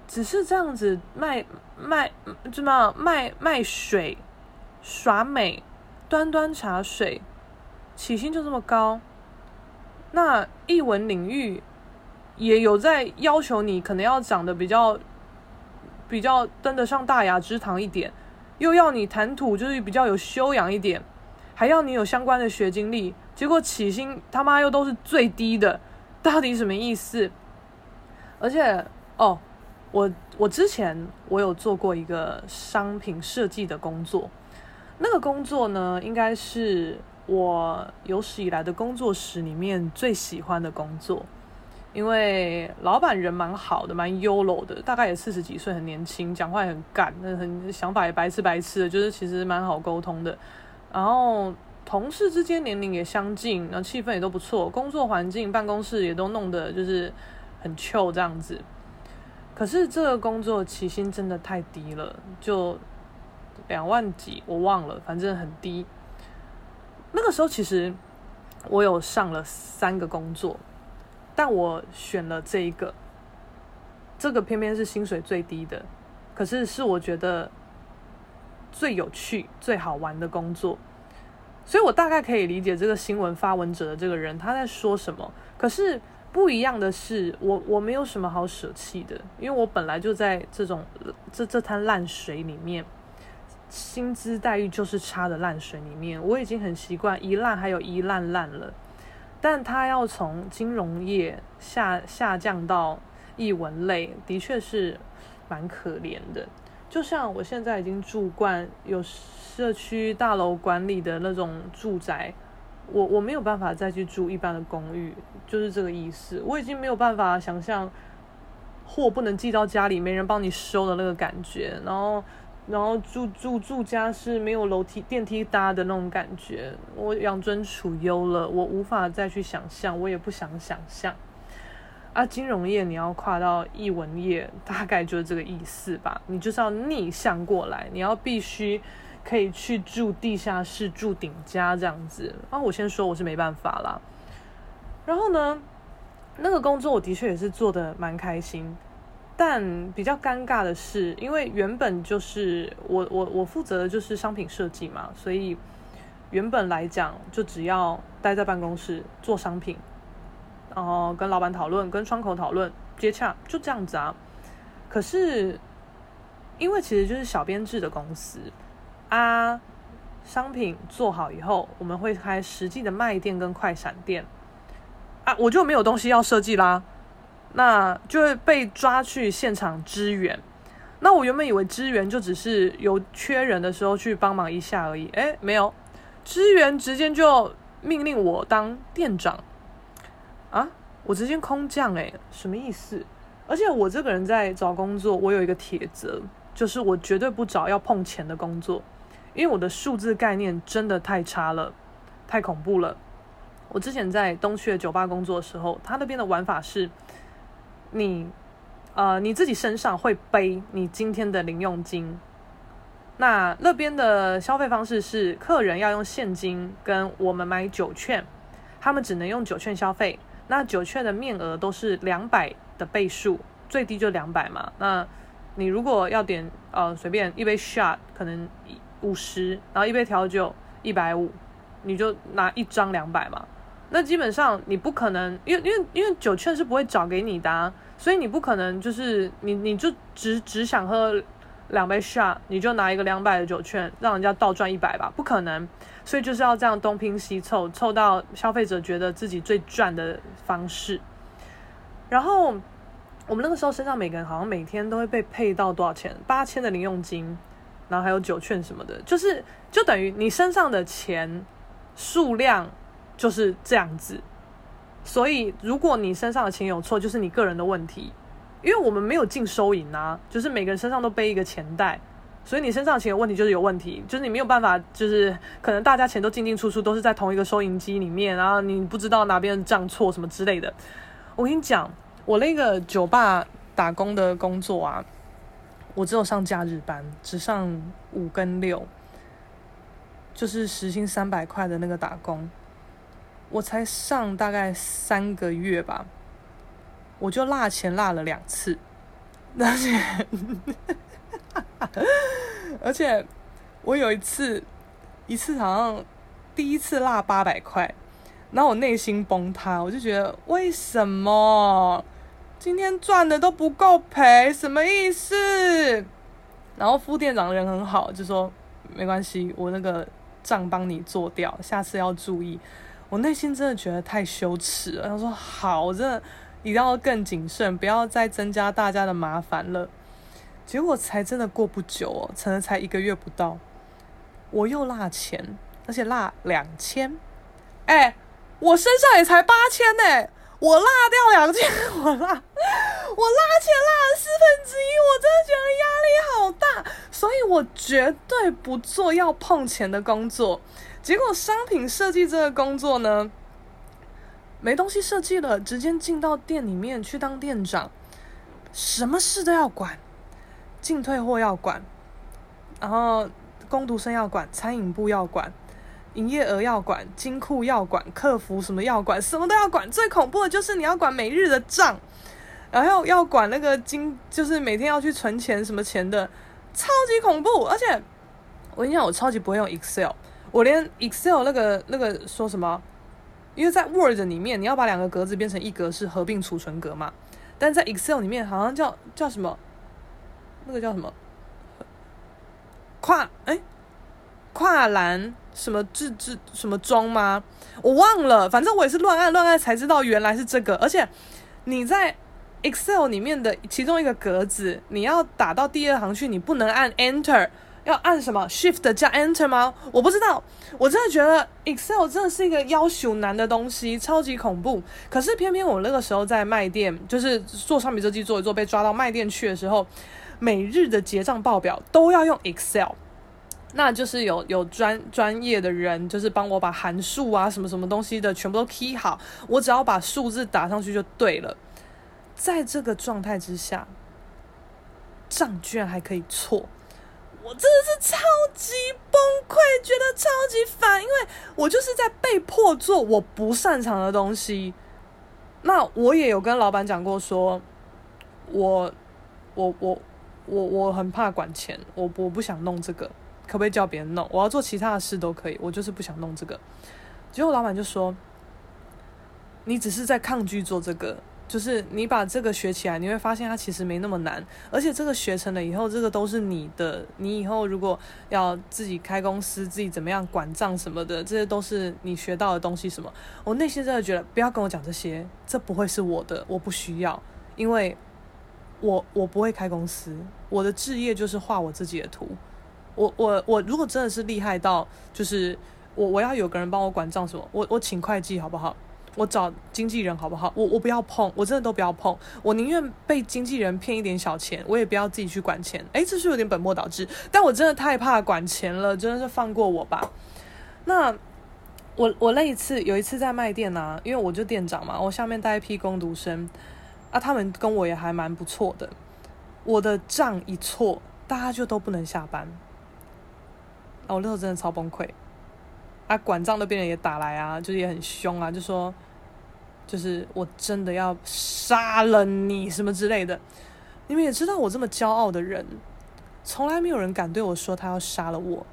只是这样子卖卖怎么卖卖水耍美端端茶水，起薪就这么高？那艺文领域也有在要求你，可能要长得比较比较登得上大雅之堂一点，又要你谈吐就是比较有修养一点，还要你有相关的学经历，结果起薪他妈又都是最低的，到底什么意思？而且哦。我我之前我有做过一个商品设计的工作，那个工作呢，应该是我有史以来的工作史里面最喜欢的工作，因为老板人蛮好的，蛮 YOLO 的，大概也四十几岁，很年轻，讲话也很干，那很想法也白痴白痴的，就是其实蛮好沟通的。然后同事之间年龄也相近，然后气氛也都不错，工作环境办公室也都弄得就是很 chill 这样子。可是这个工作起薪真的太低了，就两万几，我忘了，反正很低。那个时候其实我有上了三个工作，但我选了这一个，这个偏偏是薪水最低的，可是是我觉得最有趣、最好玩的工作，所以我大概可以理解这个新闻发文者的这个人他在说什么。可是不一样的是，我我没有什么好舍弃的，因为我本来就在这种这这滩烂水里面。薪资待遇就是差的烂水里面，我已经很习惯一烂还有一烂烂了，但他要从金融业下下降到艺文类，的确是蛮可怜的。就像我现在已经住惯有社区大楼管理的那种住宅，我我没有办法再去住一般的公寓，就是这个意思。我已经没有办法想象货不能寄到家里，没人帮你收的那个感觉，然后。然后住住住家是没有楼梯电梯搭的那种感觉，我养尊处优了，我无法再去想象，我也不想想象。啊，金融业你要跨到艺文业，大概就是这个意思吧。你就是要逆向过来，你要必须可以去住地下室、住顶家这样子。啊，我先说我是没办法啦。然后呢，那个工作我的确也是做得蛮开心。但比较尴尬的是，因为原本就是我我我负责的就是商品设计嘛，所以原本来讲就只要待在办公室做商品，然后跟老板讨论、跟窗口讨论、接洽，就这样子啊。可是因为其实就是小编制的公司啊，商品做好以后，我们会开实际的卖店跟快闪店啊，我就没有东西要设计啦。那就会被抓去现场支援。那我原本以为支援就只是有缺人的时候去帮忙一下而已，诶，没有，支援直接就命令我当店长啊！我直接空降诶，什么意思？而且我这个人在找工作，我有一个铁则，就是我绝对不找要碰钱的工作，因为我的数字概念真的太差了，太恐怖了。我之前在东区的酒吧工作的时候，他那边的玩法是。你，呃，你自己身上会背你今天的零用金。那那边的消费方式是，客人要用现金跟我们买酒券，他们只能用酒券消费。那酒券的面额都是两百的倍数，最低就两百嘛。那你如果要点，呃，随便一杯 shot 可能五十，然后一杯调酒一百五，你就拿一张两百嘛。那基本上你不可能，因为因为因为酒券是不会找给你的，所以你不可能就是你你就只只想喝两杯 shot，你就拿一个两百的酒券让人家倒赚一百吧，不可能，所以就是要这样东拼西凑，凑到消费者觉得自己最赚的方式。然后我们那个时候身上每个人好像每天都会被配到多少钱？八千的零用金，然后还有酒券什么的，就是就等于你身上的钱数量。就是这样子，所以如果你身上的钱有错，就是你个人的问题，因为我们没有进收银啊，就是每个人身上都背一个钱袋，所以你身上钱有问题就是有问题，就是你没有办法，就是可能大家钱都进进出出都是在同一个收银机里面，然后你不知道哪边账错什么之类的。我跟你讲，我那个酒吧打工的工作啊，我只有上假日班，只上五跟六，就是时薪三百块的那个打工。我才上大概三个月吧，我就落钱落了两次，而且，而且我有一次，一次好像第一次落八百块，然后我内心崩塌，我就觉得为什么今天赚的都不够赔，什么意思？然后副店长人很好，就说没关系，我那个账帮你做掉，下次要注意。我内心真的觉得太羞耻了。他说：“好，我真的一定要更谨慎，不要再增加大家的麻烦了。”结果才真的过不久哦，成了才一个月不到，我又落钱，而且落两千。哎，我身上也才八千呢，我落掉两千，我落，我落钱落了四分之一，我真的觉得压力好大，所以我绝对不做要碰钱的工作。结果商品设计这个工作呢，没东西设计了，直接进到店里面去当店长，什么事都要管，进退货要管，然后工读生要管，餐饮部要管，营业额要管，金库要管，客服什么要管，什么都要管。最恐怖的就是你要管每日的账，然后要管那个金，就是每天要去存钱什么钱的，超级恐怖。而且我跟你讲，我超级不会用 Excel，我连 Excel 那个那个说什么？因为在 Word 里面，你要把两个格子变成一格是合并储存格嘛。但在 Excel 里面，好像叫叫什么？那个叫什么？跨哎，跨栏什么制制什么装吗？我忘了。反正我也是乱按乱按才知道原来是这个。而且你在 Excel 里面的其中一个格子，你要打到第二行去，你不能按 Enter。要按什么 Shift 加 Enter 吗？我不知道，我真的觉得 Excel 真的是一个要求难的东西，超级恐怖。可是偏偏我那个时候在卖店，就是做商品设计做一做，被抓到卖店去的时候，每日的结账报表都要用 Excel，那就是有有专专业的人，就是帮我把函数啊什么什么东西的全部都 key 好，我只要把数字打上去就对了。在这个状态之下，账居然还可以错。我真的是超级崩溃，觉得超级烦，因为我就是在被迫做我不擅长的东西。那我也有跟老板讲过说，我我我我我很怕管钱，我我不想弄这个，可不可以叫别人弄？我要做其他的事都可以，我就是不想弄这个。结果老板就说，你只是在抗拒做这个。就是你把这个学起来，你会发现它其实没那么难，而且这个学成了以后，这个都是你的。你以后如果要自己开公司，自己怎么样管账什么的，这些都是你学到的东西。什么？我内心真的觉得，不要跟我讲这些，这不会是我的，我不需要，因为我我不会开公司，我的志业就是画我自己的图。我我我如果真的是厉害到，就是我我要有个人帮我管账什么，我我请会计好不好？我找经纪人好不好？我我不要碰，我真的都不要碰。我宁愿被经纪人骗一点小钱，我也不要自己去管钱。诶，这是有点本末倒置，但我真的太怕管钱了，真的是放过我吧。那我我那一次有一次在卖店啊，因为我就店长嘛，我下面带一批工读生啊，他们跟我也还蛮不错的。我的账一错，大家就都不能下班。啊，我那时候真的超崩溃。啊，管账那边人也打来啊，就是也很凶啊，就说，就是我真的要杀了你什么之类的。你们也知道我这么骄傲的人，从来没有人敢对我说他要杀了我。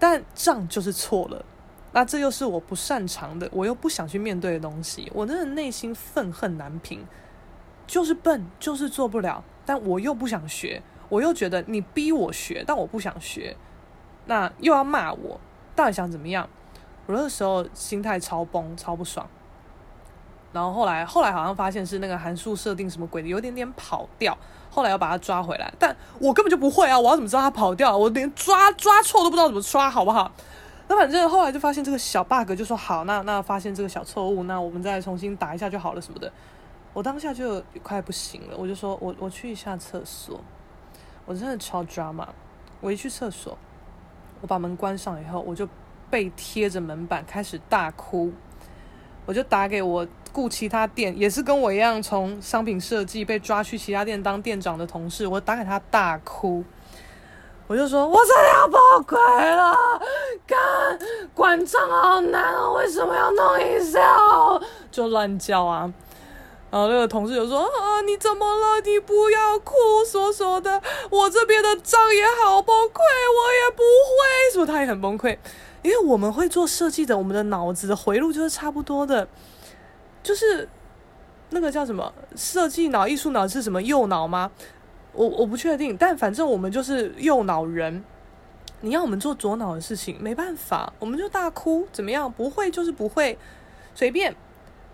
但账就是错了，那这又是我不擅长的，我又不想去面对的东西，我真的内心愤恨难平，就是笨，就是做不了。但我又不想学，我又觉得你逼我学，但我不想学，那又要骂我，到底想怎么样？我那时候心态超崩，超不爽。然后后来，后来好像发现是那个函数设定什么鬼的，有点点跑掉。后来要把它抓回来，但我根本就不会啊！我要怎么知道它跑掉？我连抓抓错都不知道怎么抓，好不好？那反正后来就发现这个小 bug，就说好，那那发现这个小错误，那我们再重新打一下就好了什么的。我当下就快不行了，我就说我我去一下厕所。我真的超 drama。我一去厕所，我把门关上以后，我就。背贴着门板开始大哭，我就打给我雇其他店，也是跟我一样从商品设计被抓去其他店当店长的同事，我打给他大哭，我就说我真的要崩溃了，干管账好难哦，为什么要弄 Excel？就乱叫啊，然后那个同事就说啊，你怎么了？你不要哭，说说的，我这边的账也好崩溃，我也不会，说他也很崩溃。因为我们会做设计的，我们的脑子的回路就是差不多的，就是那个叫什么设计脑、艺术脑是什么右脑吗？我我不确定，但反正我们就是右脑人。你要我们做左脑的事情，没办法，我们就大哭，怎么样？不会就是不会，随便。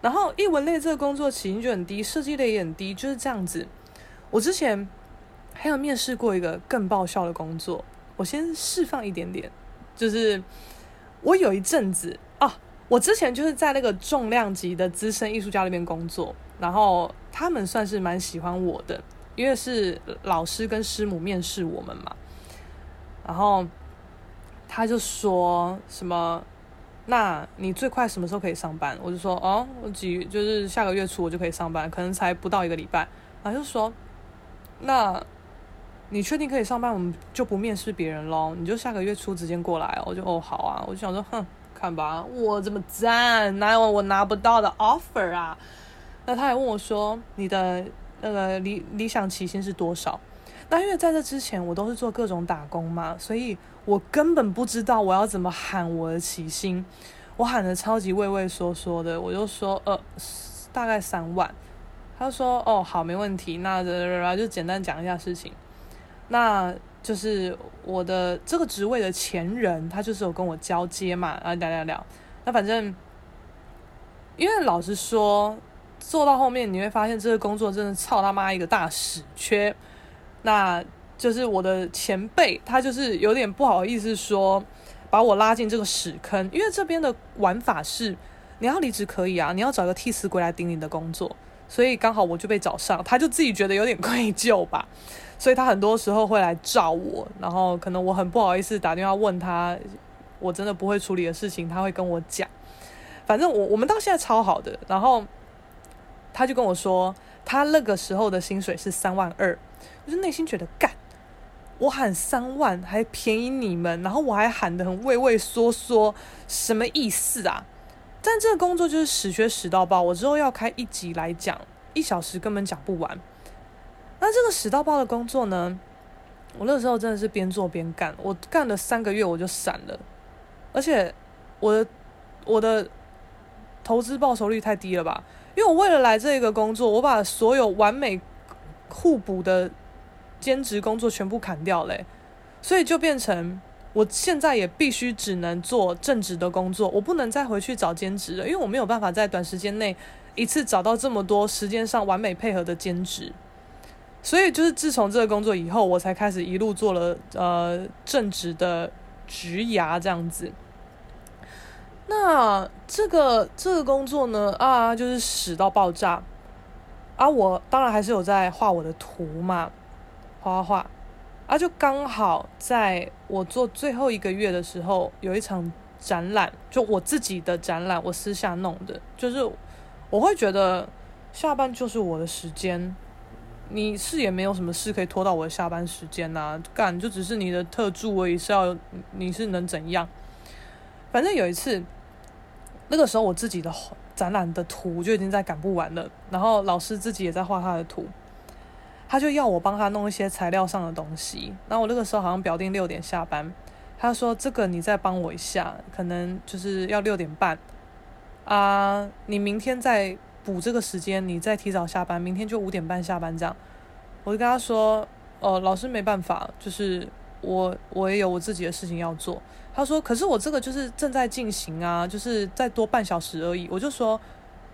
然后艺文类这个工作起薪就很低，设计类也很低，就是这样子。我之前还有面试过一个更爆笑的工作，我先释放一点点，就是。我有一阵子啊，我之前就是在那个重量级的资深艺术家那边工作，然后他们算是蛮喜欢我的，因为是老师跟师母面试我们嘛，然后他就说什么，那你最快什么时候可以上班？我就说哦，我几就是下个月初我就可以上班，可能才不到一个礼拜。然后就说，那你确定可以上班，我们就不面试别人喽，你就下个月初直接过来哦。我就哦好啊，我就想说，哼，看吧，我这么赞，哪有我拿不到的 offer 啊？那他还问我说，你的那个理理想起薪是多少？那因为在这之前我都是做各种打工嘛，所以我根本不知道我要怎么喊我的起薪，我喊的超级畏畏缩缩的，我就说呃大概三万。他说：“哦，好，没问题。那就简单讲一下事情。那就是我的这个职位的前人，他就是有跟我交接嘛，啊，聊聊聊。那反正，因为老实说，做到后面你会发现这个工作真的操他妈一个大屎缺。那就是我的前辈，他就是有点不好意思说把我拉进这个屎坑，因为这边的玩法是，你要离职可以啊，你要找个替死鬼来顶你的工作。”所以刚好我就被找上，他就自己觉得有点愧疚吧，所以他很多时候会来找我，然后可能我很不好意思打电话问他，我真的不会处理的事情，他会跟我讲。反正我我们到现在超好的，然后他就跟我说，他那个时候的薪水是三万二，我就内心觉得干，我喊三万还便宜你们，然后我还喊得很畏畏缩缩，什么意思啊？但这个工作就是屎学屎到爆，我之后要开一集来讲，一小时根本讲不完。那这个屎到爆的工作呢，我那时候真的是边做边干，我干了三个月我就闪了，而且我的我的投资报酬率太低了吧？因为我为了来这个工作，我把所有完美互补的兼职工作全部砍掉嘞，所以就变成。我现在也必须只能做正职的工作，我不能再回去找兼职了，因为我没有办法在短时间内一次找到这么多时间上完美配合的兼职。所以就是自从这个工作以后，我才开始一路做了呃正职的职涯这样子。那这个这个工作呢啊，就是屎到爆炸啊！我当然还是有在画我的图嘛，画画画。啊，就刚好在我做最后一个月的时候，有一场展览，就我自己的展览，我私下弄的。就是我会觉得下班就是我的时间，你是也没有什么事可以拖到我的下班时间呐、啊，干就只是你的特助而已，是要你是能怎样？反正有一次，那个时候我自己的展览的图就已经在赶不完了，然后老师自己也在画他的图。他就要我帮他弄一些材料上的东西，然后我那个时候好像表定六点下班，他说这个你再帮我一下，可能就是要六点半啊，你明天再补这个时间，你再提早下班，明天就五点半下班这样。我就跟他说，哦，老师没办法，就是我我也有我自己的事情要做。他说，可是我这个就是正在进行啊，就是再多半小时而已。我就说，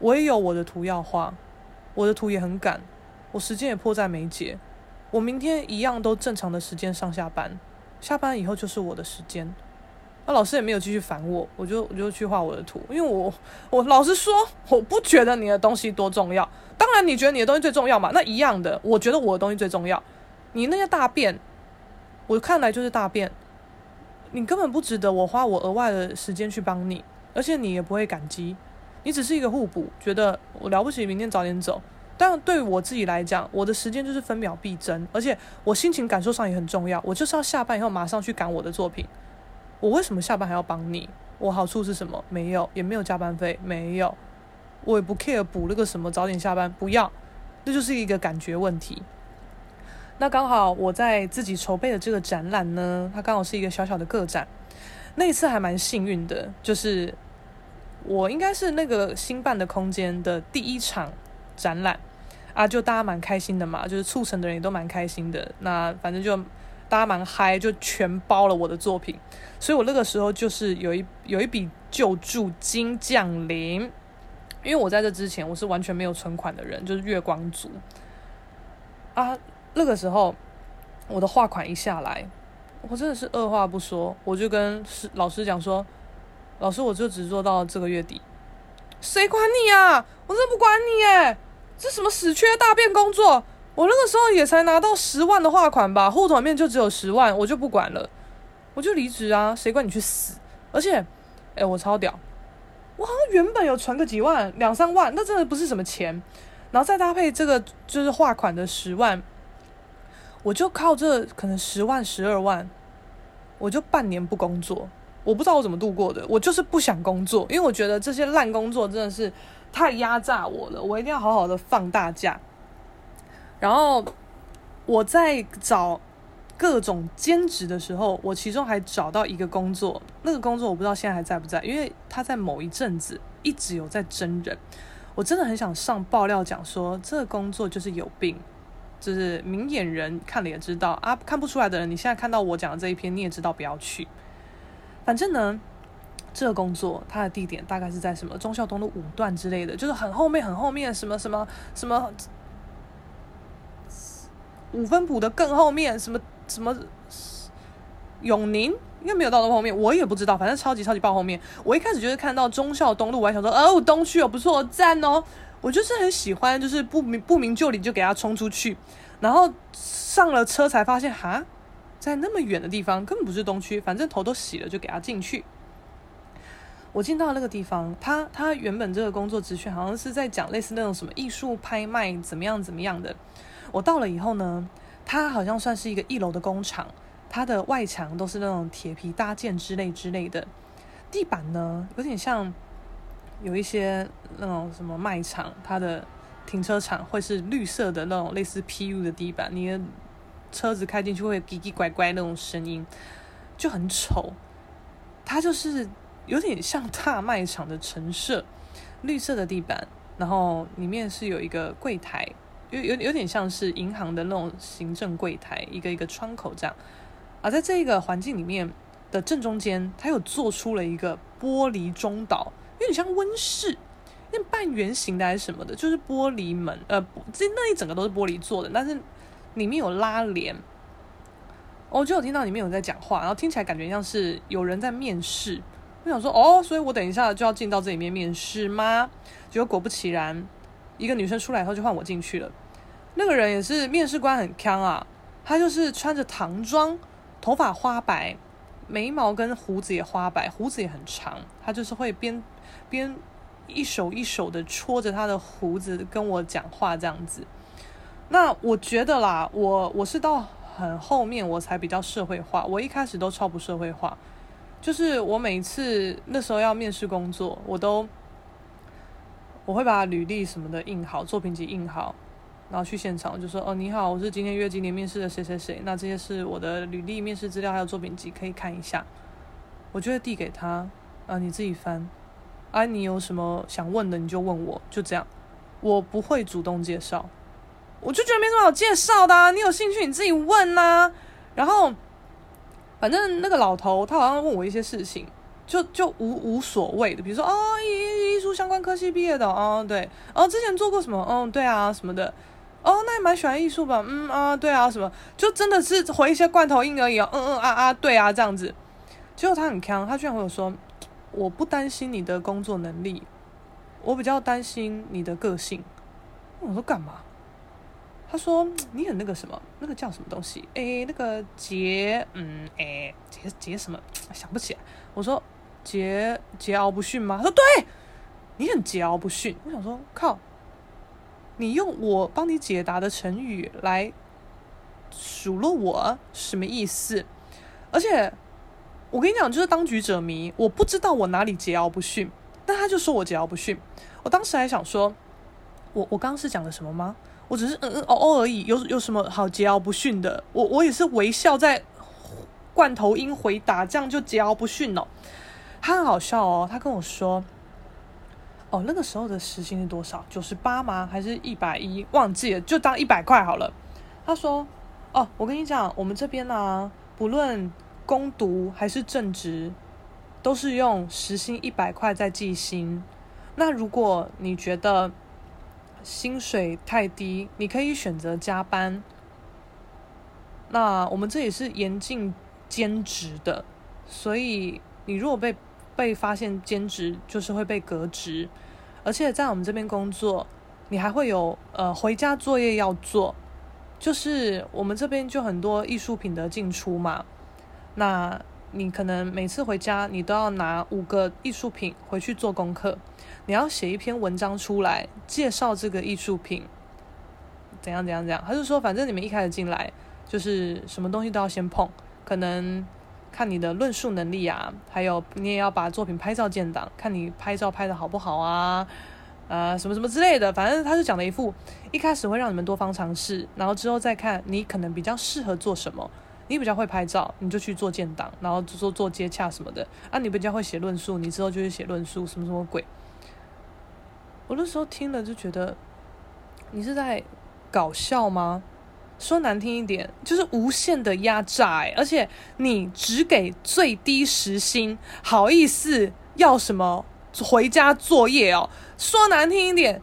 我也有我的图要画，我的图也很赶。我时间也迫在眉睫，我明天一样都正常的时间上下班，下班以后就是我的时间。那老师也没有继续烦我，我就我就去画我的图，因为我我老实说，我不觉得你的东西多重要。当然你觉得你的东西最重要嘛？那一样的，我觉得我的东西最重要。你那些大便，我看来就是大便，你根本不值得我花我额外的时间去帮你，而且你也不会感激，你只是一个互补，觉得我了不起，明天早点走。但对我自己来讲，我的时间就是分秒必争，而且我心情感受上也很重要。我就是要下班以后马上去赶我的作品。我为什么下班还要帮你？我好处是什么？没有，也没有加班费，没有。我也不 care 补那个什么早点下班，不要。这就是一个感觉问题。那刚好我在自己筹备的这个展览呢，它刚好是一个小小的个展。那一次还蛮幸运的，就是我应该是那个新办的空间的第一场。展览啊，就大家蛮开心的嘛，就是促成的人也都蛮开心的。那反正就大家蛮嗨，就全包了我的作品。所以我那个时候就是有一有一笔救助金降临，因为我在这之前我是完全没有存款的人，就是月光族啊。那个时候我的画款一下来，我真的是二话不说，我就跟师老师讲说：“老师，我就只做到这个月底。谁管你啊？我真的不管你耶！这什么死缺大便工作？我那个时候也才拿到十万的划款吧，户头面就只有十万，我就不管了，我就离职啊！谁管你去死？而且，哎，我超屌，我好像原本有存个几万、两三万，那真的不是什么钱，然后再搭配这个就是划款的十万，我就靠这可能十万、十二万，我就半年不工作，我不知道我怎么度过的，我就是不想工作，因为我觉得这些烂工作真的是太压榨我了，我一定要好好的放大假。然后我在找各种兼职的时候，我其中还找到一个工作，那个工作我不知道现在还在不在，因为他在某一阵子一直有在征人。我真的很想上爆料讲说，这个工作就是有病，就是明眼人看了也知道啊，看不出来的人，你现在看到我讲的这一篇，你也知道不要去。反正呢，这个工作它的地点大概是在什么忠孝东路五段之类的，就是很后面很后面，什么什么什么。五分埔的更后面，什么什么永宁应该没有到那后面，我也不知道，反正超级超级爆后面。我一开始就是看到忠孝东路，我还想说哦，东区哦不错，赞哦。我就是很喜欢，就是不明不明就里就给他冲出去，然后上了车才发现哈，在那么远的地方根本不是东区，反正头都洗了就给他进去。我进到那个地方，他他原本这个工作职权好像是在讲类似那种什么艺术拍卖怎么样怎么样的。我到了以后呢，它好像算是一个一楼的工厂，它的外墙都是那种铁皮搭建之类之类的，地板呢有点像有一些那种什么卖场，它的停车场会是绿色的那种类似 PU 的地板，你的车子开进去会叽叽拐拐那种声音，就很丑。它就是有点像大卖场的陈设，绿色的地板，然后里面是有一个柜台。有有有点像是银行的那种行政柜台，一个一个窗口这样。而在这个环境里面的正中间，它又做出了一个玻璃中岛，有点像温室，那半圆形的还是什么的，就是玻璃门，呃，这那一整个都是玻璃做的，但是里面有拉帘。我就有听到里面有在讲话，然后听起来感觉像是有人在面试。我想说，哦，所以我等一下就要进到这里面面试吗？结果果不其然，一个女生出来以后就换我进去了。那个人也是面试官很锵啊，他就是穿着唐装，头发花白，眉毛跟胡子也花白，胡子也很长。他就是会边边一手一手的戳着他的胡子跟我讲话这样子。那我觉得啦，我我是到很后面我才比较社会化，我一开始都超不社会化。就是我每一次那时候要面试工作，我都我会把履历什么的印好，作品集印好。然后去现场就说：“哦，你好，我是今天约今天面试的谁谁谁。那这些是我的履历、面试资料还有作品集，可以看一下。我就会递给他，啊，你自己翻。啊，你有什么想问的你就问我，就这样。我不会主动介绍，我就觉得没什么好介绍的啊。你有兴趣你自己问呐。然后，反正那个老头他好像问我一些事情，就就无无所谓的，比如说哦，艺艺术相关科系毕业的，哦，对，哦，之前做过什么，嗯，对啊，什么的。”哦，那你蛮喜欢艺术吧？嗯啊，对啊，什么就真的是回一些罐头音而已哦。嗯嗯啊啊，对啊，这样子。结果他很锵，他居然会有说：“我不担心你的工作能力，我比较担心你的个性。”我说干嘛？他说你很那个什么，那个叫什么东西？诶，那个桀，嗯，诶，桀桀什么？想不起来。我说桀桀骜不驯吗？他说对，你很桀骜不驯。我想说靠。你用我帮你解答的成语来数落我，什么意思？而且我跟你讲，就是当局者迷，我不知道我哪里桀骜不驯，但他就说我桀骜不驯。我当时还想说，我我刚刚是讲了什么吗？我只是嗯嗯哦哦而已，有有什么好桀骜不驯的？我我也是微笑在罐头音回答，这样就桀骜不驯哦。他很好笑哦，他跟我说。哦，那个时候的时薪是多少？九十八吗？还是一百一？忘记了，就当一百块好了。他说：“哦，我跟你讲，我们这边呢、不论攻读还是正职，都是用时薪一百块在计薪。那如果你觉得薪水太低，你可以选择加班。那我们这里是严禁兼职的，所以你如果被被发现兼职，就是会被革职，而且在我们这边工作，你还会有呃回家作业要做，就是我们这边就很多艺术品的进出嘛，那你可能每次回家，你都要拿五个艺术品回去做功课，你要写一篇文章出来介绍这个艺术品，怎样怎样怎样，他就说反正你们一开始进来就是什么东西都要先碰，可能。看你的论述能力啊，还有你也要把作品拍照建档，看你拍照拍得好不好啊，呃，什么什么之类的，反正他就讲了一副，一开始会让你们多方尝试，然后之后再看你可能比较适合做什么，你比较会拍照，你就去做建档，然后做做接洽什么的，啊，你比较会写论述，你之后就去写论述，什么什么鬼，我那时候听了就觉得，你是在搞笑吗？说难听一点，就是无限的压榨，而且你只给最低时薪，好意思要什么回家作业哦？说难听一点，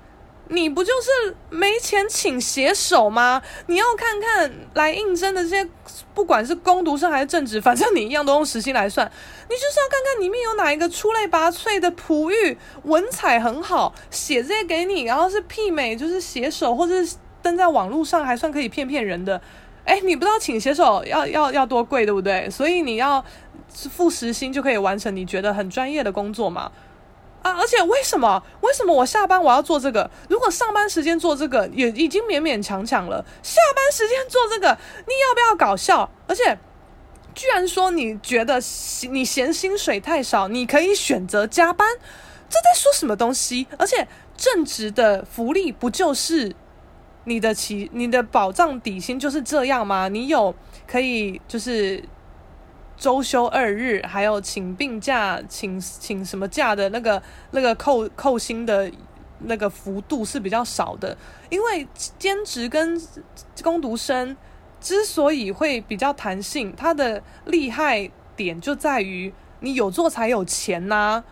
你不就是没钱请写手吗？你要看看来应征的这些，不管是工读生还是正职，反正你一样都用时薪来算，你就是要看看里面有哪一个出类拔萃的璞玉，文采很好，写这些给你，然后是媲美就是写手或者是。登在网络上还算可以骗骗人的，哎，你不知道请写手要要要多贵，对不对？所以你要付时薪就可以完成你觉得很专业的工作嘛？啊，而且为什么？为什么我下班我要做这个？如果上班时间做这个也已经勉勉强强了，下班时间做这个，你要不要搞笑？而且居然说你觉得你嫌薪水太少，你可以选择加班，这在说什么东西？而且正职的福利不就是？你的起你的保障底薪就是这样吗？你有可以就是周休二日，还有请病假、请请什么假的那个那个扣扣薪的那个幅度是比较少的。因为兼职跟工读生之所以会比较弹性，它的厉害点就在于你有做才有钱呐、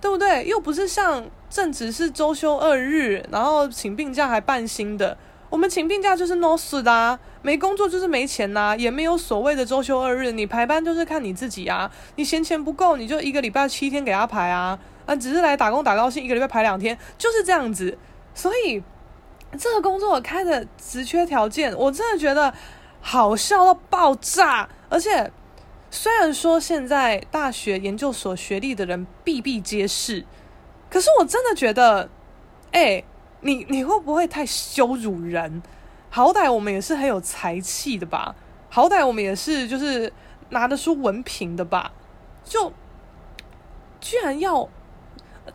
对不对？又不是像正职是周休二日，然后请病假还半薪的。我们请病假就是 no 事的啊，没工作就是没钱呐、也没有所谓的周休二日，你排班就是看你自己啊，你嫌钱不够，你就一个礼拜七天给他排啊，啊，只是来打工打高兴，一个礼拜排两天，就是这样子。所以这个工作我开的职缺条件，我真的觉得好笑到爆炸。而且虽然说现在大学研究所学历的人比比皆是，可是我真的觉得，哎、你你会不会太羞辱人？好歹我们也是很有才气的吧？好歹我们也是就是拿得出文凭的吧？就居然要，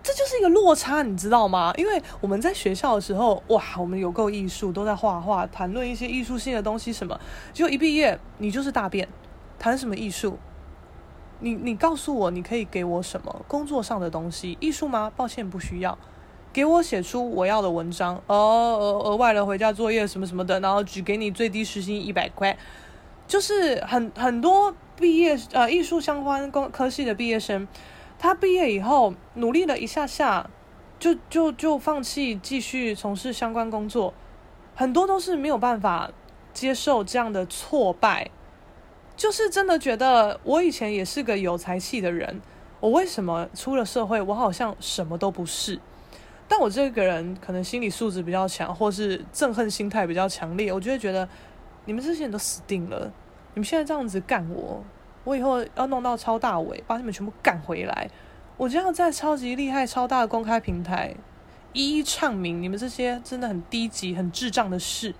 这就是一个落差，你知道吗？因为我们在学校的时候，哇，我们有够艺术，都在画画，谈论一些艺术性的东西什么。就一毕业，你就是大便，谈什么艺术？你你告诉我，你可以给我什么工作上的东西？艺术吗？抱歉，不需要。给我写出我要的文章哦，额外的回家作业什么什么的，然后只给你最低时薪一百块，就是很很多毕业呃艺术相关工科系的毕业生，他毕业以后努力了一下下，就就就放弃继续从事相关工作，很多都是没有办法接受这样的挫败，就是真的觉得我以前也是个有才气的人，我为什么出了社会我好像什么都不是？但我这个人可能心理素质比较强，或是憎恨心态比较强烈，我就会觉得你们这些人都死定了。你们现在这样子干我，我以后要弄到超大尾，把你们全部赶回来。我就要在超级厉害、超大的公开平台一一唱名你们这些真的很低级、很智障的事。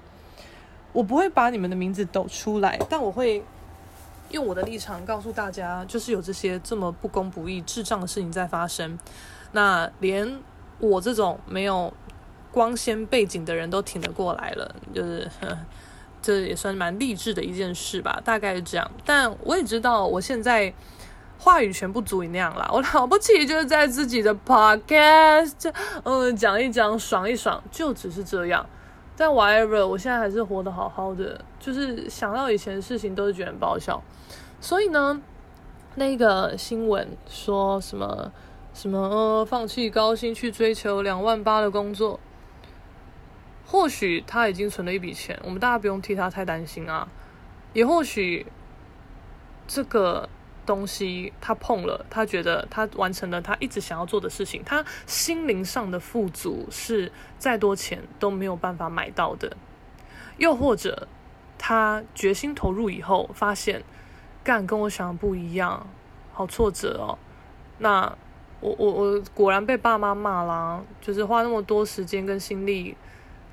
我不会把你们的名字抖出来，但我会用我的立场告诉大家，就是有这些这么不公不义、智障的事情在发生。那连。我这种没有光鲜背景的人都挺得过来了，就是 这也算蛮励志的一件事吧，大概是这样。但我也知道我现在话语权不足以那样啦，我了不起就是在自己的 podcast，嗯，讲一讲，爽一爽，就只是这样。但 whatever，我现在还是活得好好的，就是想到以前的事情都是觉得很爆笑。所以呢，那个新闻说什么？什么？呃，放弃高薪去追求两万八的工作，或许他已经存了一笔钱，我们大家不用替他太担心啊。也或许这个东西他碰了，他觉得他完成了他一直想要做的事情，他心灵上的富足是再多钱都没有办法买到的。又或者他决心投入以后，发现干跟我想的不一样，好挫折哦。那我我我果然被爸妈骂啦，就是花那么多时间跟心力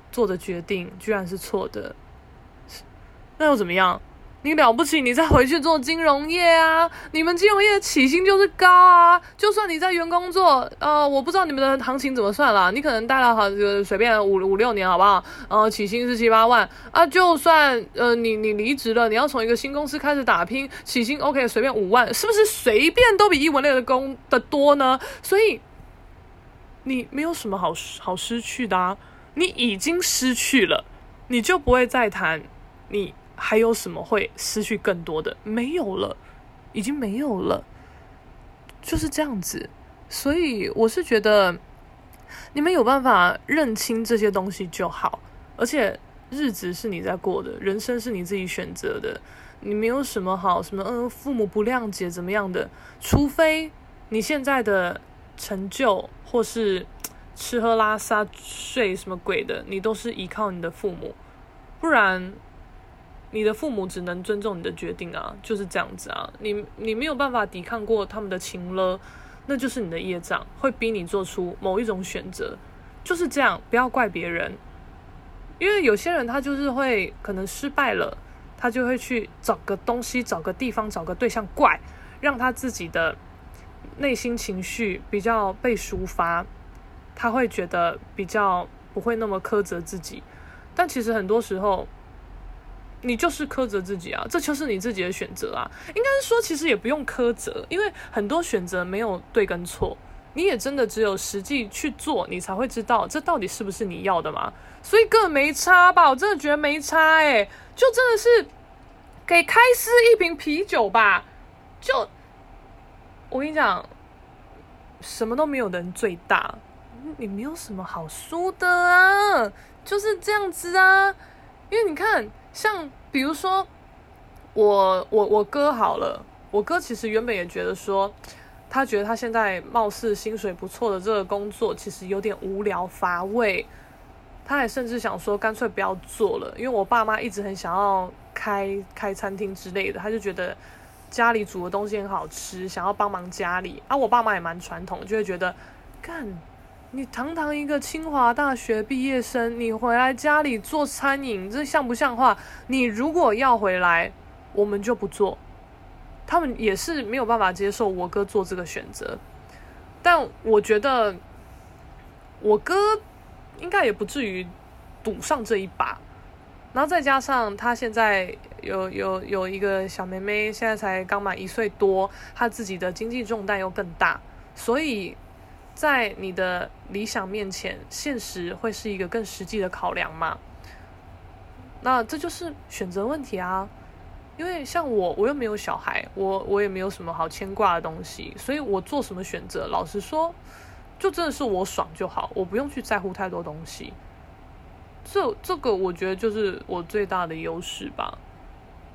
做的决定，居然是错的。那又怎么样？你了不起，你再回去做金融业啊！你们金融业起薪就是高啊！就算你在原工作，呃，我不知道你们的行情怎么算啦。你可能待了好这个随便五五六年，好不好？呃，起薪是七八万啊。就算呃你你离职了，你要从一个新公司开始打拼，起薪 OK 随便五万，是不是随便都比艺文类的工的多呢？所以你没有什么好好失去的啊！你已经失去了，你就不会再谈你。还有什么会失去更多的？没有了，已经没有了，就是这样子。所以我是觉得，你们有办法认清这些东西就好。而且日子是你在过的，人生是你自己选择的，你没有什么好什么嗯，父母不谅解怎么样的。除非你现在的成就或是吃喝拉撒睡什么鬼的，你都是依靠你的父母，不然。你的父母只能尊重你的决定啊，就是这样子啊。你你没有办法抵抗过他们的情勒，那就是你的业障，会逼你做出某一种选择，就是这样。不要怪别人，因为有些人他就是会可能失败了，他就会去找个东西、找个地方、找个对象怪，让他自己的内心情绪比较被抒发，他会觉得比较不会那么苛责自己。但其实很多时候。你就是苛责自己啊，这就是你自己的选择啊。应该说，其实也不用苛责，因为很多选择没有对跟错，你也真的只有实际去做，你才会知道这到底是不是你要的嘛。所以根本没差吧？我真的觉得没差欸，就真的是给开司一瓶啤酒吧。就我跟你讲，什么都没有的人最大，你没有什么好输的啊，就是这样子啊。因为你看。像比如说，我我我哥好了，我哥其实原本也觉得说，他觉得他现在貌似薪水不错的这个工作，其实有点无聊乏味。他还甚至想说，干脆不要做了，因为我爸妈一直很想要开开餐厅之类的，他就觉得家里煮的东西很好吃，想要帮忙家里。啊，我爸妈也蛮传统，就会觉得干。你堂堂一个清华大学毕业生，你回来家里做餐饮，这像不像话？你如果要回来，我们就不做。他们也是没有办法接受我哥做这个选择，但我觉得我哥应该也不至于赌上这一把。然后再加上他现在有有有一个小妹妹，现在才刚满一岁多，他自己的经济重担又更大，所以。在你的理想面前，现实会是一个更实际的考量吗？那这就是选择问题啊。因为像我，我又没有小孩，我我也没有什么好牵挂的东西，所以我做什么选择，老实说，就真的是我爽就好，我不用去在乎太多东西。这这个我觉得就是我最大的优势吧。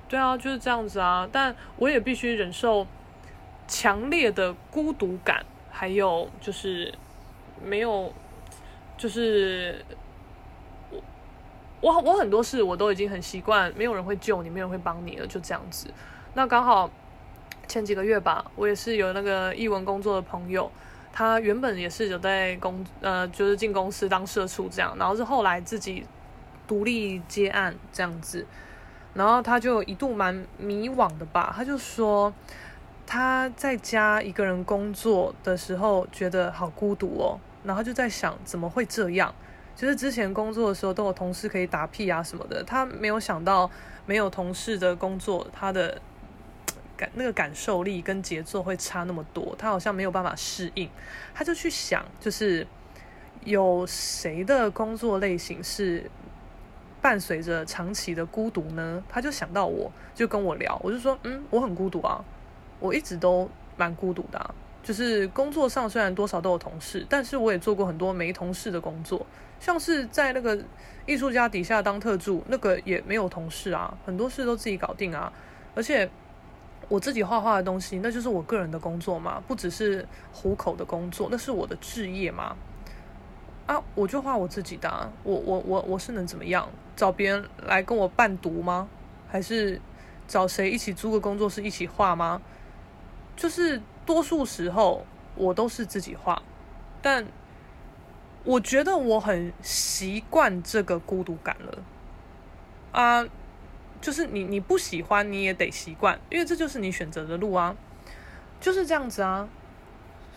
对啊，就是这样子啊。但我也必须忍受强烈的孤独感。还有就是没有，就是我我我很多事我都已经很习惯，没有人会救你，没有人会帮你了，就这样子。那刚好前几个月吧，我也是有那个译文工作的朋友，他原本也是有在公呃，就是进公司当社畜这样，然后是后来自己独立接案这样子，然后他就一度蛮迷惘的吧，他就说。他在家一个人工作的时候，觉得好孤独哦，然后就在想怎么会这样？就是之前工作的时候都有同事可以打屁啊什么的，他没有想到没有同事的工作，他的感那个感受力跟节奏会差那么多，他好像没有办法适应。他就去想，就是有谁的工作类型是伴随着长期的孤独呢？他就想到我，就跟我聊，我就说，嗯，我很孤独啊。我一直都蛮孤独的，就是工作上虽然多少都有同事，但是我也做过很多没同事的工作，像是在那个艺术家底下当特助，那个也没有同事啊，很多事都自己搞定啊。而且我自己画画的东西，那就是我个人的工作嘛，不只是糊口的工作，那是我的志业嘛。啊，我就画我自己的，我我我我是能怎么样？找别人来跟我伴读吗？还是找谁一起租个工作室一起画吗？就是多数时候我都是自己画，但我觉得我很习惯这个孤独感了啊。就是你你不喜欢你也得习惯，因为这就是你选择的路啊，就是这样子啊。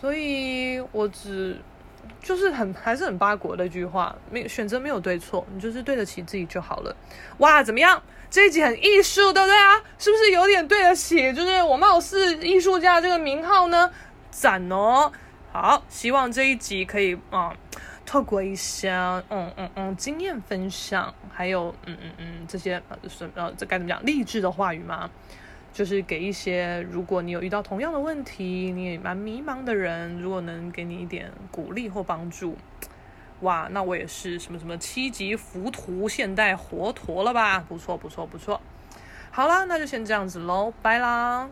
所以我只就是很还是很八国的一句话，没选择没有对错，你就是对得起自己就好了。哇，怎么样？这一集很艺术，对不对啊？是不是有点对得起就是我貌似艺术家这个名号呢？赞哦！好，希望这一集可以啊。透过一些嗯嗯嗯经验分享，还有嗯嗯嗯这些呃是呃这该怎么讲励志的话语吗？就是给一些如果你有遇到同样的问题，你也蛮迷茫的人，如果能给你一点鼓励或帮助，哇，那我也是什么什么七级浮屠现代活陀了吧？不错不错不错。好啦，那就先这样子喽，拜啦。